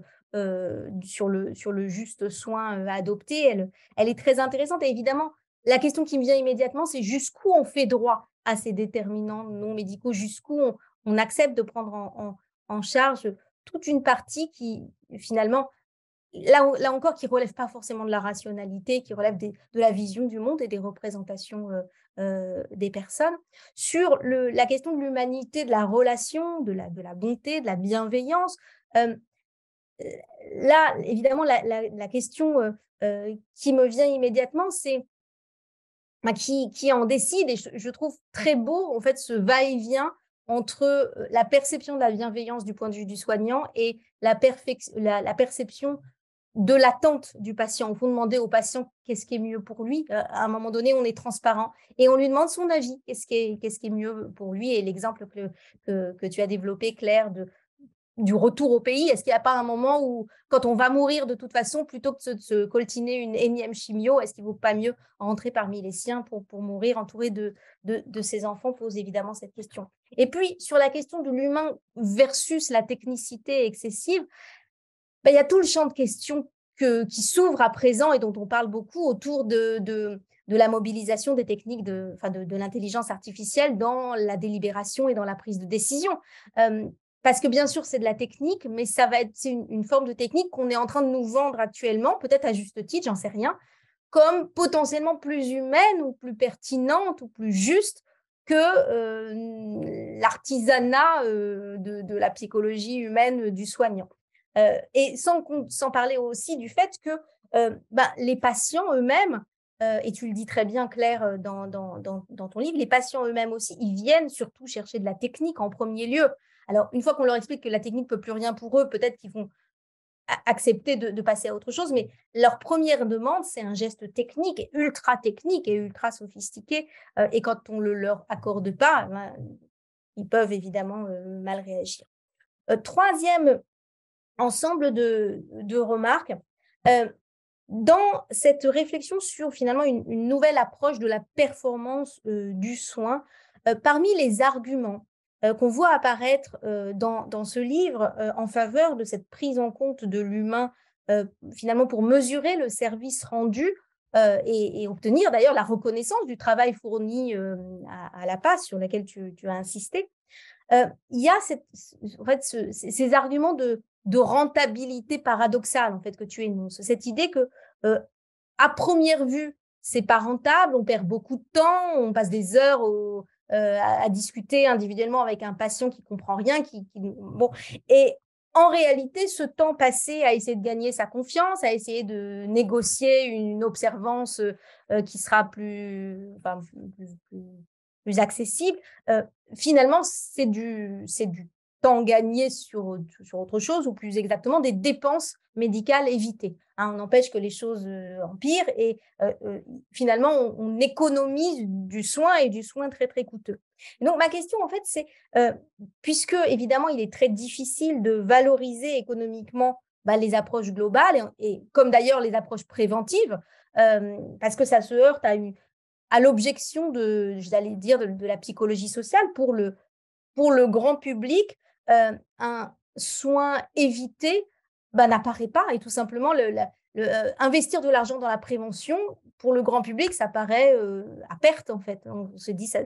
sur, le, sur le juste soin adopté, elle, elle est très intéressante. Et évidemment, la question qui me vient immédiatement, c'est jusqu'où on fait droit à ces déterminants non médicaux, jusqu'où on, accepte de prendre en, charge toute une partie qui, finalement, là, encore, qui relève pas forcément de la rationalité, qui relève de la vision du monde et des représentations euh, euh, des personnes. Sur la question de l'humanité, de la relation, de la, bonté, de la bienveillance, euh, là, évidemment, la question qui me vient immédiatement, c'est qui, qui en décide. Et je, trouve très beau, en fait, ce va-et-vient entre euh, la perception de la bienveillance du point de vue du soignant et la, perception de l'attente du patient. On faut demander au patient qu'est-ce qui est mieux pour lui. Euh, à un moment donné, on est transparent et on lui demande son avis. Qu'est-ce qui est, qu'est-ce qui est mieux pour lui? Et l'exemple que, que, que, tu as développé, Claire, de, du retour au pays? Est-ce qu'il n'y a pas un moment où, quand on va mourir de toute façon, plutôt que de se, coltiner une énième chimio, est-ce qu'il ne vaut pas mieux rentrer parmi les siens pour, mourir entouré de, ses enfants? Pose évidemment cette question. Et puis, sur la question de l'humain versus la technicité excessive, ben, il y a tout le champ de questions que, qui s'ouvre à présent et dont on parle beaucoup autour de, la mobilisation des techniques de, l'intelligence artificielle dans la délibération et dans la prise de décision. Parce que bien sûr, c'est de la technique, mais ça va être une, une forme de technique qu'on est en train de nous vendre actuellement, peut-être à juste titre, j'en sais rien, comme potentiellement plus humaine ou plus pertinente ou plus juste que euh, l'artisanat euh, de, la psychologie humaine du soignant. Euh, et sans, sans, parler aussi du fait que bah, les patients eux-mêmes, et tu le dis très bien Claire dans ton livre, les patients eux-mêmes aussi, ils viennent surtout chercher de la technique en premier lieu. Alors, une fois qu'on leur explique que la technique ne peut plus rien pour eux, peut-être qu'ils vont accepter de, passer à autre chose, mais leur première demande, c'est un geste technique, ultra technique et ultra sophistiqué. Euh, et quand on le leur accorde pas, ben, ils peuvent évidemment euh, mal réagir. Euh, troisième ensemble de, remarques, dans cette réflexion sur finalement une, nouvelle approche de la performance du soin, parmi les arguments euh, qu'on voit apparaître euh, dans, ce livre euh, en faveur de cette prise en compte de l'humain, finalement pour mesurer le service rendu et, obtenir d'ailleurs la reconnaissance du travail fourni à, la passe sur laquelle tu, as insisté. il y a en fait, ces arguments de, rentabilité paradoxale en fait que tu énonces, cette idée que à première vue c'est pas rentable, on perd beaucoup de temps, on passe des heures au, euh, à, discuter individuellement avec un patient qui comprend rien, qui, bon. Et en réalité, ce temps passé à essayer de gagner sa confiance, à essayer de négocier une observance euh, qui sera plus, plus, accessible, euh, finalement, c'est du, du temps gagné sur, sur autre chose, ou plus exactement des dépenses médicales évitées. Hein. on empêche que les choses euh, empirent et euh, euh, finalement, on, économise du soin et du soin très, très coûteux. donc, ma question, en fait, c'est, puisque évidemment, il est très difficile de valoriser économiquement bah, les approches globales, et, comme d'ailleurs les approches préventives, parce que ça se heurte à, l'objection de, j'allais dire, de, la psychologie sociale pour le, pour le grand public. Euh, un soin évité bah, n'apparaît pas. Et tout simplement le, euh, investir de l'argent dans la prévention pour le grand public ça paraît euh, à perte en fait. On se dit ça,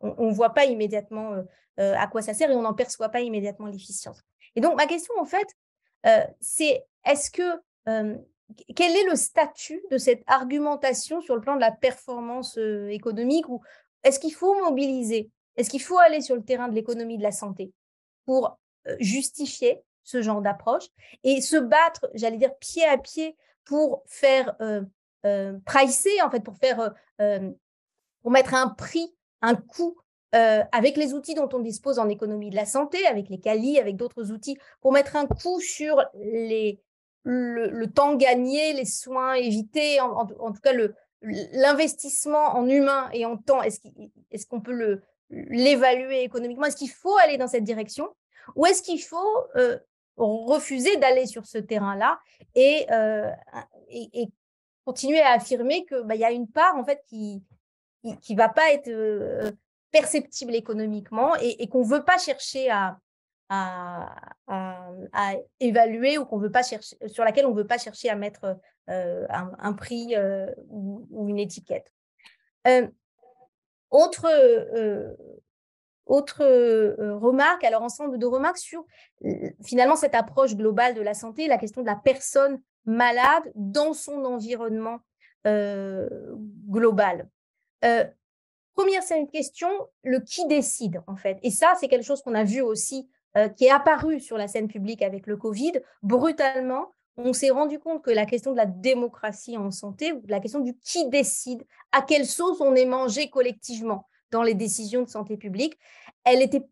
on ne voit pas immédiatement à quoi ça sert et on n'en perçoit pas immédiatement l'efficience. Et donc ma question en fait c'est est-ce que quel est le statut de cette argumentation sur le plan de la performance économique ou est-ce qu'il faut mobiliser est-ce qu'il faut aller sur le terrain de l'économie de la santé? Pour justifier ce genre d'approche et se battre, j'allais dire, pied à pied pour faire euh, pricer, en fait, pour faire, pour mettre un prix, un coût avec les outils dont on dispose en économie de la santé, avec les CALI, avec d'autres outils, pour mettre un coût sur les, le, temps gagné, les soins évités, en, tout cas l'investissement en humain et en temps, est-ce, est-ce qu'on peut le, l'évaluer économiquement? Est-ce qu'il faut aller dans cette direction ou est-ce qu'il faut euh, refuser d'aller sur ce terrain-là et, euh, et, continuer à affirmer qu'il bah, y a une part en fait qui qui, va pas être euh, perceptible économiquement et, qu'on veut pas chercher à, à, à, évaluer ou qu'on veut pas chercher sur laquelle on veut pas chercher à mettre un, prix ou, une étiquette. Autre, autre remarque, alors ensemble de remarques sur finalement cette approche globale de la santé, la question de la personne malade dans son environnement global. première, une question, le qui décide en fait. Et ça, c'est quelque chose qu'on a vu aussi, qui est apparu sur la scène publique avec le Covid, brutalement on s'est rendu compte que la question de la démocratie en santé, ou la question du qui décide, à quelle sauce on est mangé collectivement dans les décisions de santé publique, elle n'était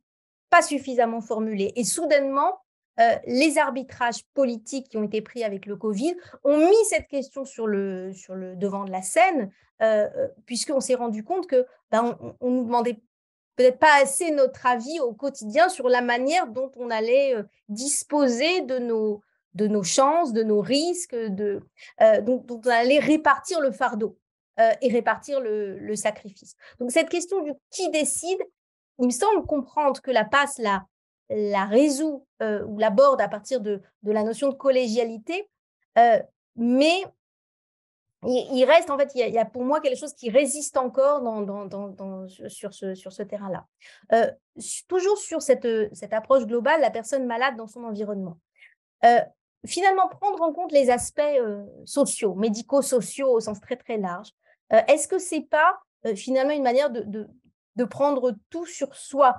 pas suffisamment formulée. Et soudainement, euh, les arbitrages politiques qui ont été pris avec le Covid ont mis cette question sur le, devant de la scène, euh, euh, puisqu'on s'est rendu compte que ben, on, nous demandait peut-être pas assez notre avis au quotidien sur la manière dont on allait disposer de nos, de nos chances, de nos risques, de, euh, répartir le fardeau euh, et répartir le, sacrifice. Donc cette question du qui décide, il me semble comprendre que la passe la, la résout euh, ou l'aborde à partir de, de, la notion de collégialité, mais il, reste, en fait, il y, a, pour moi quelque chose qui résiste encore dans, dans, dans, sur ce, sur ce terrain-là. Toujours sur cette, cette approche globale, la personne malade dans son environnement. Finalement, prendre en compte les aspects euh, sociaux, médico-sociaux au sens très, très large, est-ce que c'est pas finalement une manière de, prendre tout sur soi,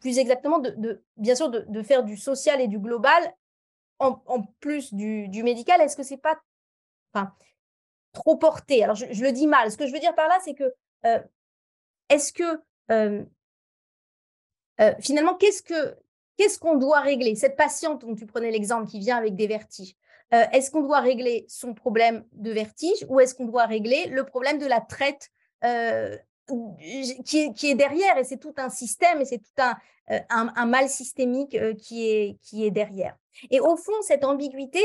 plus exactement, de, bien sûr, de, faire du social et du global en, plus du, médical Est-ce que c'est pas... Trop porté? Alors, je, le dis mal. Ce que je veux dire par là, c'est que euh, est-ce que euh, euh, finalement, qu'est-ce que qu'est-ce qu'on doit régler? Cette patiente dont tu prenais l'exemple qui vient avec des vertiges, est-ce qu'on doit régler son problème de vertige ou est-ce qu'on doit régler le problème de la traite qui est, qui, est, derrière? Et c'est tout un système et c'est tout un, un, mal systémique qui, est, derrière. Et au fond, cette ambiguïté,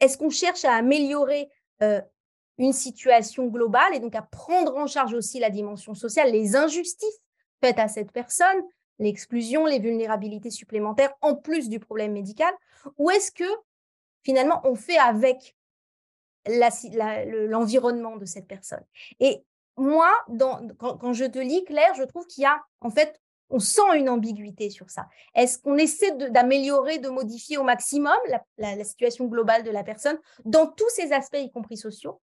est-ce qu'on cherche à améliorer euh, une situation globale et donc à prendre en charge aussi la dimension sociale, les injustices faites à cette personne, l'exclusion, les vulnérabilités supplémentaires en plus du problème médical Ou est-ce que finalement on fait avec l'environnement de cette personne? Et moi, quand, je te lis, Claire, je trouve qu'il y a en fait on sent une ambiguïté sur ça. Est-ce qu'on essaie d'améliorer, de, modifier au maximum la, situation globale de la personne dans tous ses aspects, y compris sociaux,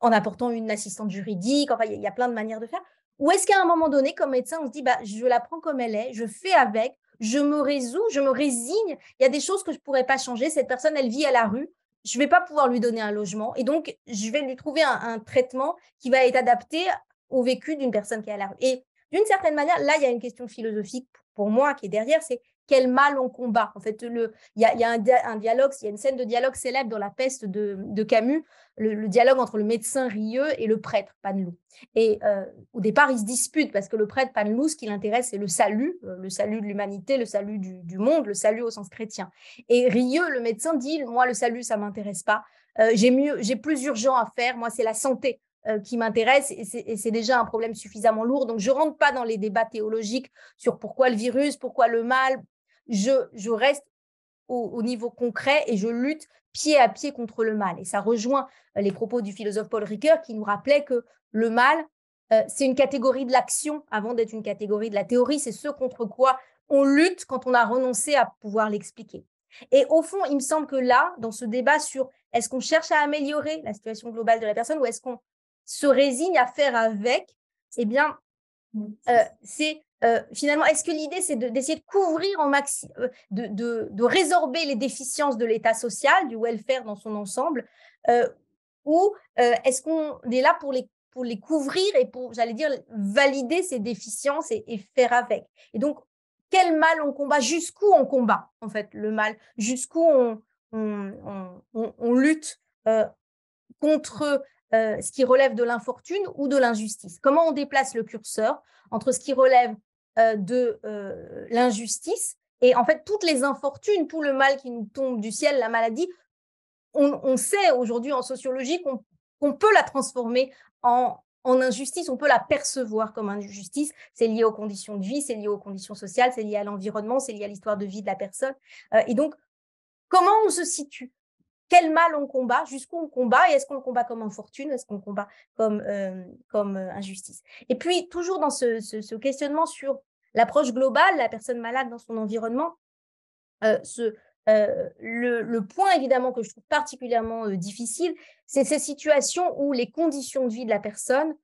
en apportant une assistante juridique, enfin, il y, a plein de manières de faire. Ou est-ce qu'à un moment donné, comme médecin, on se dit, bah, je la prends comme elle est, je fais avec, je me résous, je me résigne. Il y a des choses que je ne pourrais pas changer. Cette personne, elle vit à la rue. Je ne vais pas pouvoir lui donner un logement. Et donc, je vais lui trouver un, un traitement qui va être adapté au vécu d'une personne qui est à la rue. Et d'une certaine manière, là, il y a une question philosophique pour moi qui est derrière, c'est quel mal on combat. En fait, il y a, un, dialogue, il y a une scène de dialogue célèbre dans La peste de, Camus, le, dialogue entre le médecin Rieux et le prêtre Panelou. Et euh, au départ, ils se disputent parce que le prêtre Panelou, ce qui l'intéresse, c'est le salut, euh, le salut de l'humanité, le salut du, monde, le salut au sens chrétien. Et Rieux, le médecin, dit Moi, le salut, ça m'intéresse pas. Euh, j'ai plus urgent à faire. Moi, c'est la santé. Qui m'intéresse et c'est déjà un problème suffisamment lourd. Donc, je ne rentre pas dans les débats théologiques sur pourquoi le virus, pourquoi le mal. Je, reste au, niveau concret et je lutte pied à pied contre le mal. Et ça rejoint euh, les propos du philosophe Paul Ricoeur qui nous rappelait que le mal, euh, c'est une catégorie de l'action avant d'être une catégorie de la théorie. C'est ce contre quoi on lutte quand on a renoncé à pouvoir l'expliquer. Et au fond, il me semble que là, dans ce débat sur est-ce qu'on cherche à améliorer la situation globale de la personne ou est-ce qu'on se résigne à faire avec, eh bien, euh, c'est euh, finalement, est-ce que l'idée, c'est d'essayer de, couvrir en maxi, euh, de, de, résorber les déficiences de l'état social, du welfare dans son ensemble, ou est-ce qu'on est là pour les, pour les couvrir et pour, j'allais dire, valider ces déficiences et, faire avec? Et donc, quel mal on combat? Jusqu'où on combat, en fait, le mal? Jusqu'où on, lutte contre euh, ce qui relève de l'infortune ou de l'injustice. Comment on déplace le curseur entre ce qui relève euh, de euh, l'injustice et en fait toutes les infortunes, tout le mal qui nous tombe du ciel, la maladie, on, sait aujourd'hui en sociologie qu'on peut la transformer en, en injustice, on peut la percevoir comme injustice. C'est lié aux conditions de vie, c'est lié aux conditions sociales, c'est lié à l'environnement, c'est lié à l'histoire de vie de la personne. et donc, comment on se situe? Quel mal on combat, jusqu'où on combat, et est-ce qu'on le combat comme infortune, est-ce qu'on combat comme, euh, comme euh, injustice. Et puis, toujours dans ce, questionnement sur l'approche globale, la personne malade dans son environnement, euh, ce, le, point évidemment que je trouve particulièrement difficile, c'est ces situations où les conditions de vie de la personne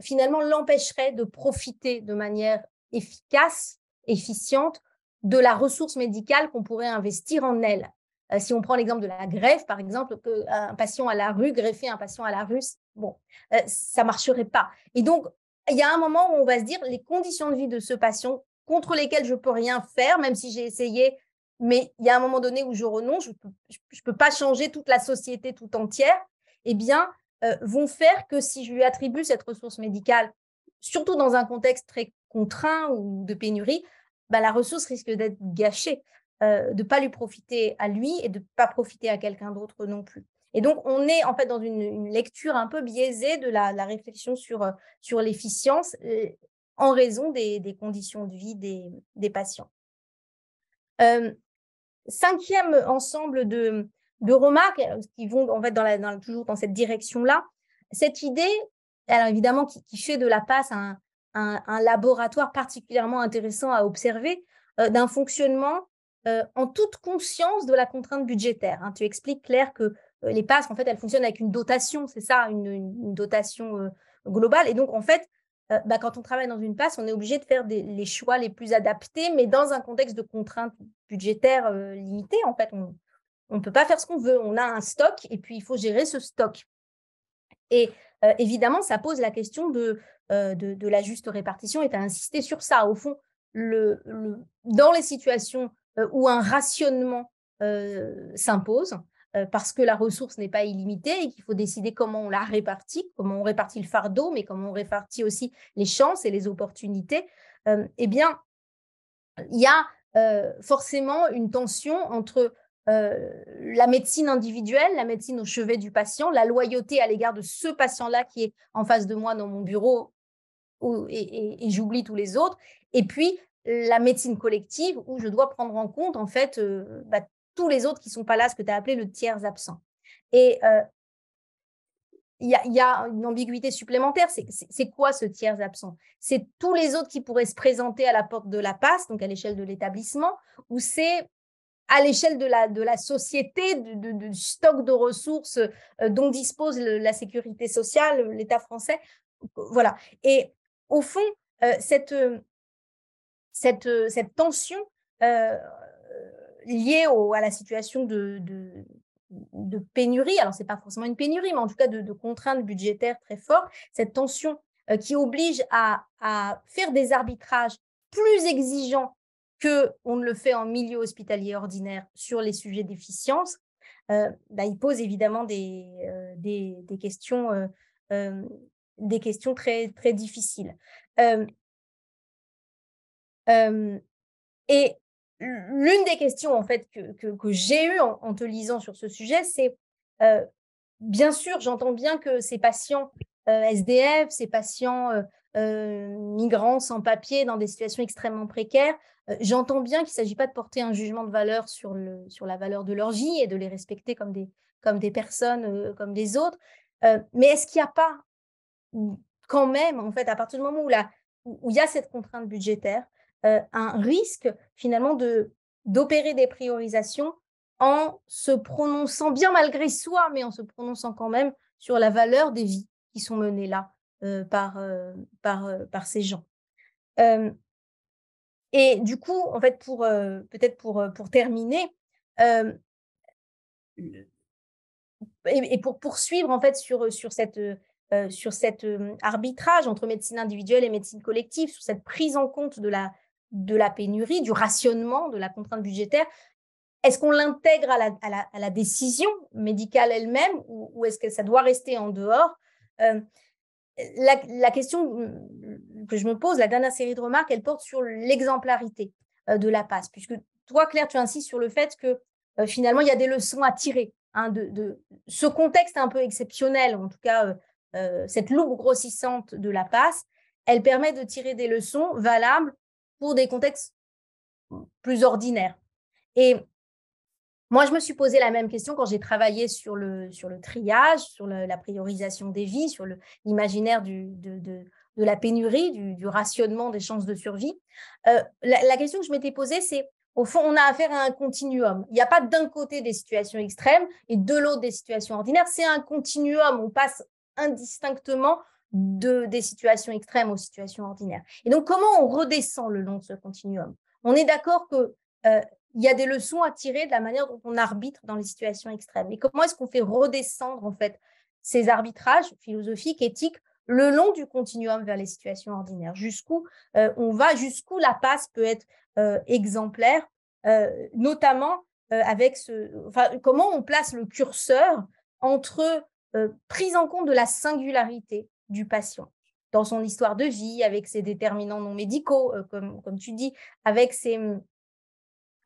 finalement l'empêcheraient de profiter de manière efficace, efficiente de la ressource médicale qu'on pourrait investir en elle. Euh, si on prend l'exemple de la greffe, par exemple, qu'un patient à la rue, greffer un patient à la rue, bon, euh, ça marcherait pas. Et donc, il y a un moment où on va se dire les conditions de vie de ce patient contre lesquelles je peux rien faire, même si j'ai essayé, mais il y a un moment donné où je renonce, je peux, peux pas changer toute la société tout entière, eh bien, euh, vont faire que si je lui attribue cette ressource médicale, surtout dans un contexte très contraint ou de pénurie, bah, la ressource risque d'être gâchée. Euh, de ne pas lui profiter à lui et de ne pas profiter à quelqu'un d'autre non plus. Et donc, on est en fait dans une, lecture un peu biaisée de la, réflexion sur, euh, sur l'efficience euh, en raison des, conditions de vie des, patients. cinquième ensemble de, deux remarques qui vont en fait dans toujours dans cette direction-là. Cette idée, alors évidemment, qui, fait de la passe un, un, laboratoire particulièrement intéressant à observer d'un fonctionnement en toute conscience de la contrainte budgétaire. Hein. Tu expliques, Claire, que les passes, en fait, elles fonctionnent avec une dotation, c'est ça, une, dotation globale. Et donc, en fait, bah, quand on travaille dans une passe, on est obligé de faire les choix les plus adaptés, mais dans un contexte de contrainte budgétaire limitée, en fait, on ne peut pas faire ce qu'on veut. On a un stock et puis il faut gérer ce stock. Et évidemment, ça pose la question de, de, la juste répartition et tu as insisté sur ça. Au fond, le, dans les situations où un rationnement s'impose, parce que la ressource n'est pas illimitée et qu'il faut décider comment on la répartit, comment on répartit le fardeau, mais comment on répartit aussi les chances et les opportunités, eh bien, il y a forcément une tension entre la médecine individuelle, la médecine au chevet du patient, la loyauté à l'égard de ce patient-là qui est en face de moi dans mon bureau et, j'oublie tous les autres, et puis la médecine collective où je dois prendre en compte en fait bah, tous les autres qui sont pas là, ce que tu as appelé le tiers absent. Et il y, a une ambiguïté supplémentaire. C'est quoi ce tiers absent? C'est tous les autres qui pourraient se présenter à la porte de la passe, donc à l'échelle de l'établissement, ou c'est à l'échelle de la, de la société, du stock de ressources dont dispose la sécurité sociale, l'État français? Voilà. Et au fond, cette, cette, cette tension liée à la situation de, pénurie, alors ce n'est pas forcément une pénurie, mais en tout cas de, contraintes budgétaires très fortes, cette tension euh, qui oblige à, faire des arbitrages plus exigeants que on ne le fait en milieu hospitalier ordinaire sur les sujets d'efficience, euh, bah, il pose évidemment des, euh, questions, des questions très difficiles. Et l'une des questions en fait que, que, j'ai eues en, te lisant sur ce sujet, c'est bien sûr, j'entends bien que ces patients SDF, ces patients migrants sans papier dans des situations extrêmement précaires, j'entends bien qu'il ne s'agit pas de porter un jugement de valeur sur, le, sur la valeur de leur vie et de les respecter comme des, comme des personnes, comme des autres. mais est-ce qu'il n'y a pas quand même, en fait, à partir du moment où, la, où il y a cette contrainte budgétaire, un risque finalement de d'opérer des priorisations en se prononçant bien malgré soi, mais en se prononçant quand même sur la valeur des vies qui sont menées là euh, par, euh, par, par ces gens. et du coup, en fait, pour peut-être pour, pour terminer, et, pour poursuivre en fait sur, sur cette sur cet arbitrage entre médecine individuelle et médecine collective, sur cette prise en compte de la, de la pénurie, du rationnement, de la contrainte budgétaire, est-ce qu'on l'intègre à la, décision médicale elle-même ou, est-ce que ça doit rester en dehors? Euh, la, question que je me pose, la dernière série de remarques, elle porte sur l'exemplarité euh, de la passe, puisque toi, Claire, tu insistes sur le fait que euh, finalement, il y a des leçons à tirer hein, de, ce contexte un peu exceptionnel, en tout cas, cette loupe grossissante de la passe, elle permet de tirer des leçons valables pour des contextes plus ordinaires. Et moi, je me suis posé la même question quand j'ai travaillé sur le, sur le triage, sur la priorisation des vies, sur l'imaginaire de, de, de, la pénurie, du, rationnement des chances de survie. Euh, la, question que je m'étais posée, c'est au fond, on a affaire à un continuum. Il n'y a pas d'un côté des situations extrêmes et de l'autre des situations ordinaires. C'est un continuum. On passe indistinctement de, des situations extrêmes aux situations ordinaires. Et donc, comment on redescend le long de ce continuum? On est d'accord qu'il euh, y a des leçons à tirer de la manière dont on arbitre dans les situations extrêmes. Mais comment est-ce qu'on fait redescendre en fait ces arbitrages philosophiques, éthiques, le long du continuum vers les situations ordinaires? Jusqu'où euh, on va, jusqu'où la passe peut être euh, exemplaire, notamment avec ce, enfin, comment on place le curseur entre prise en compte de la singularité du patient dans son histoire de vie, avec ses déterminants non médicaux, euh, comme, comme tu dis, avec, ses, mmh,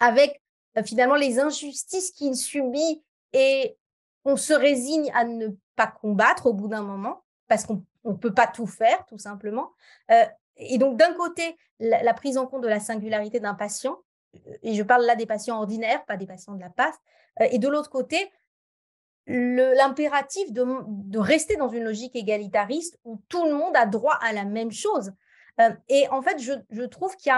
avec euh, finalement les injustices qu'il subit et on se résigne à ne pas combattre au bout d'un moment, parce qu'on ne peut pas tout faire, tout simplement. Euh, et donc, d'un côté, la, prise en compte de la singularité d'un patient, et je parle là des patients ordinaires, pas des patients de la PAS, et de l'autre côté, l'impératif de, de, rester dans une logique égalitariste où tout le monde a droit à la même chose. et en fait, je, je trouve qu'il y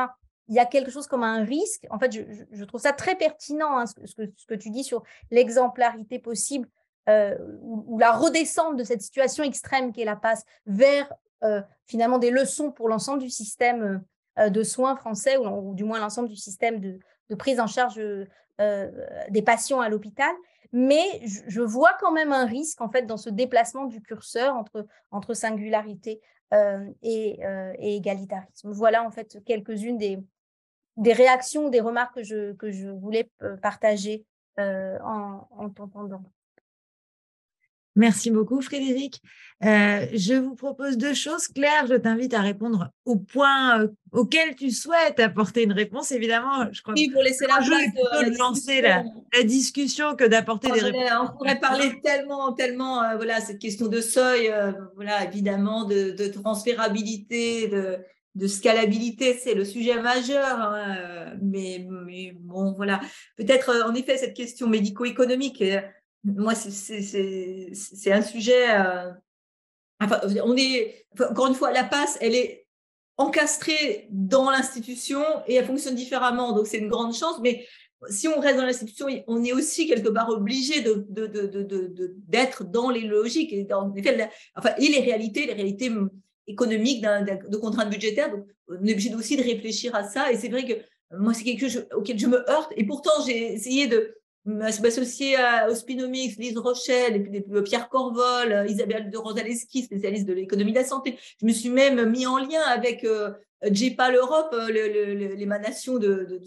y a quelque chose comme un risque. En fait, je, trouve ça très pertinent, hein, ce, que, ce, que, tu dis sur l'exemplarité possible euh, ou, la redescente de cette situation extrême qu'est la passe vers euh, finalement des leçons pour l'ensemble du système euh, de soins français ou, du moins l'ensemble du système de, prise en charge des patients à l'hôpital. Mais je, vois quand même un risque en fait dans ce déplacement du curseur entre, entre singularité et, et, égalitarisme. Voilà en fait quelques-unes des, des réactions, des remarques que je, que je voulais euh, partager euh, en t'entendant. Merci beaucoup, Frédéric. Euh, je vous propose deux choses. Claire, je t'invite à répondre au point auquel tu souhaites apporter une réponse. Évidemment, je crois oui, pour laisser la place de, lancer la, discussion que d'apporter des réponses. On pourrait parler tellement, tellement, voilà, cette question de seuil, voilà, évidemment, de, de transférabilité, de, de scalabilité, c'est le sujet majeur. Hein, mais, mais, bon, voilà. Peut-être, euh, en effet, cette question médico-économique, euh, moi, c'est un sujet. Euh, enfin, on est, encore une fois, la passe, elle est encastrée dans l'institution et elle fonctionne différemment. Donc, c'est une grande chance. Mais si on reste dans l'institution, on est aussi quelque part obligé d'être de, dans les logiques et, dans, enfin, et les réalités, les réalités économique, de contraintes budgétaires. Donc, on est obligé aussi de réfléchir à ça. Et c'est vrai que moi, c'est quelque chose auquel je me heurte. Et pourtant, j'ai essayé de m'associer au Spinomix, Lise Rochelle, puis Pierre Corvol, Isabelle de Rosaleski, spécialiste de l'économie de la santé. Je me suis même mis en lien avec euh, JPA l'Europe, euh, l'émanation de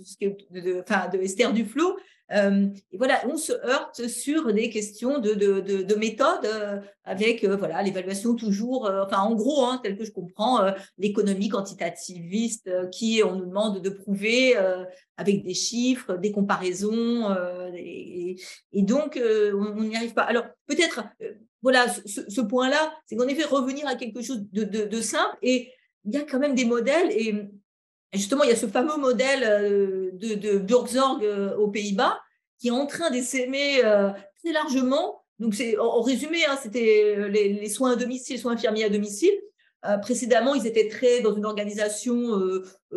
Esther Duflo, euh, et voilà, on se heurte sur des questions de, de, de, méthode euh, avec euh, voilà l'évaluation toujours, enfin en gros, hein, tel que je comprends, l'économie quantitativiste qui on nous demande de prouver avec des chiffres, des comparaisons, et, donc on n'y arrive pas. Alors peut-être, voilà, ce, ce point-là, c'est qu'en effet revenir à quelque chose de, de, simple et il y a quand même des modèles et justement, il y a ce fameux modèle euh, de, de euh, aux Pays-Bas qui est en train d'essaimer euh, très largement. Donc, en, résumé, hein, c'était les, soins à domicile, soins infirmiers à domicile. précédemment, ils étaient très dans une organisation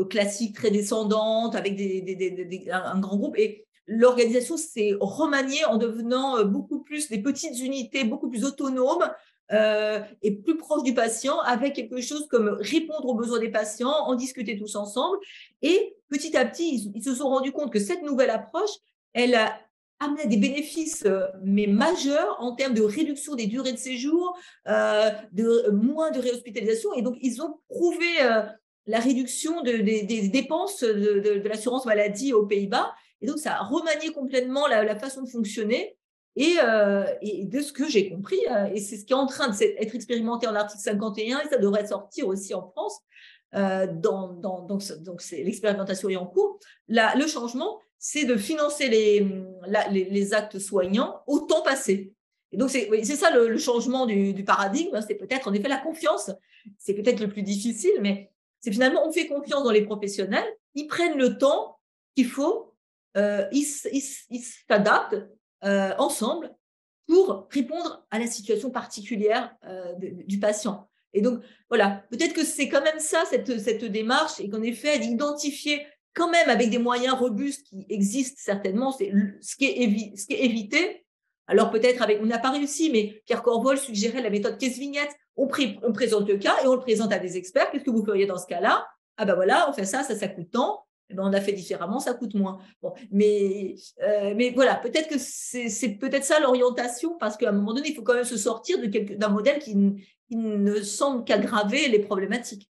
classique, très descendante, avec un, grand groupe. Et l'organisation s'est remaniée en devenant beaucoup plus des petites unités, beaucoup plus autonomes, euh, et plus proche du patient avec quelque chose comme répondre aux besoins des patients, en discuter tous ensemble. Et petit à petit, ils, se sont rendus compte que cette nouvelle approche, elle a amené des bénéfices euh, mais majeurs en termes de réduction des durées de séjour, euh, de moins de réhospitalisation. Et donc, ils ont prouvé la réduction des dépenses de, l'assurance maladie aux Pays-Bas. Et donc, ça a remanié complètement la façon de fonctionner. Euh, et, de ce que j'ai compris, euh, et c'est ce qui est en train d'être expérimenté en article 51, et ça devrait sortir aussi en France, euh, dans, donc, l'expérimentation est en cours, le changement, c'est de financer les, les, actes soignants au temps passé. Et donc, c'est ça le, changement du, paradigme, hein, c'est peut-être en effet la confiance, c'est peut-être le plus difficile, mais c'est finalement, on fait confiance dans les professionnels, ils prennent le temps qu'il faut, ils s'adaptent, euh, ensemble pour répondre à la situation particulière euh, du patient. Et donc, voilà, peut-être que c'est quand même ça, cette, cette démarche, et qu'en effet, d'identifier quand même avec des moyens robustes qui existent certainement, c'est ce, qui est ce qui est évité. Alors peut-être avec, on n'a pas réussi, mais Pierre Corvol suggérait la méthode caisse-vignette. On, on, présente le cas et on le présente à des experts. Qu'est-ce que vous feriez dans ce cas-là? Ah ben voilà, on fait ça, ça, ça coûte tant. Eh ben, on a fait différemment, ça coûte moins. Bon, mais, euh, mais voilà, peut-être que c'est peut-être ça l'orientation, parce qu'à un moment donné, il faut quand même se sortir d'un modèle qui, qui, ne semble qu'aggraver les problématiques.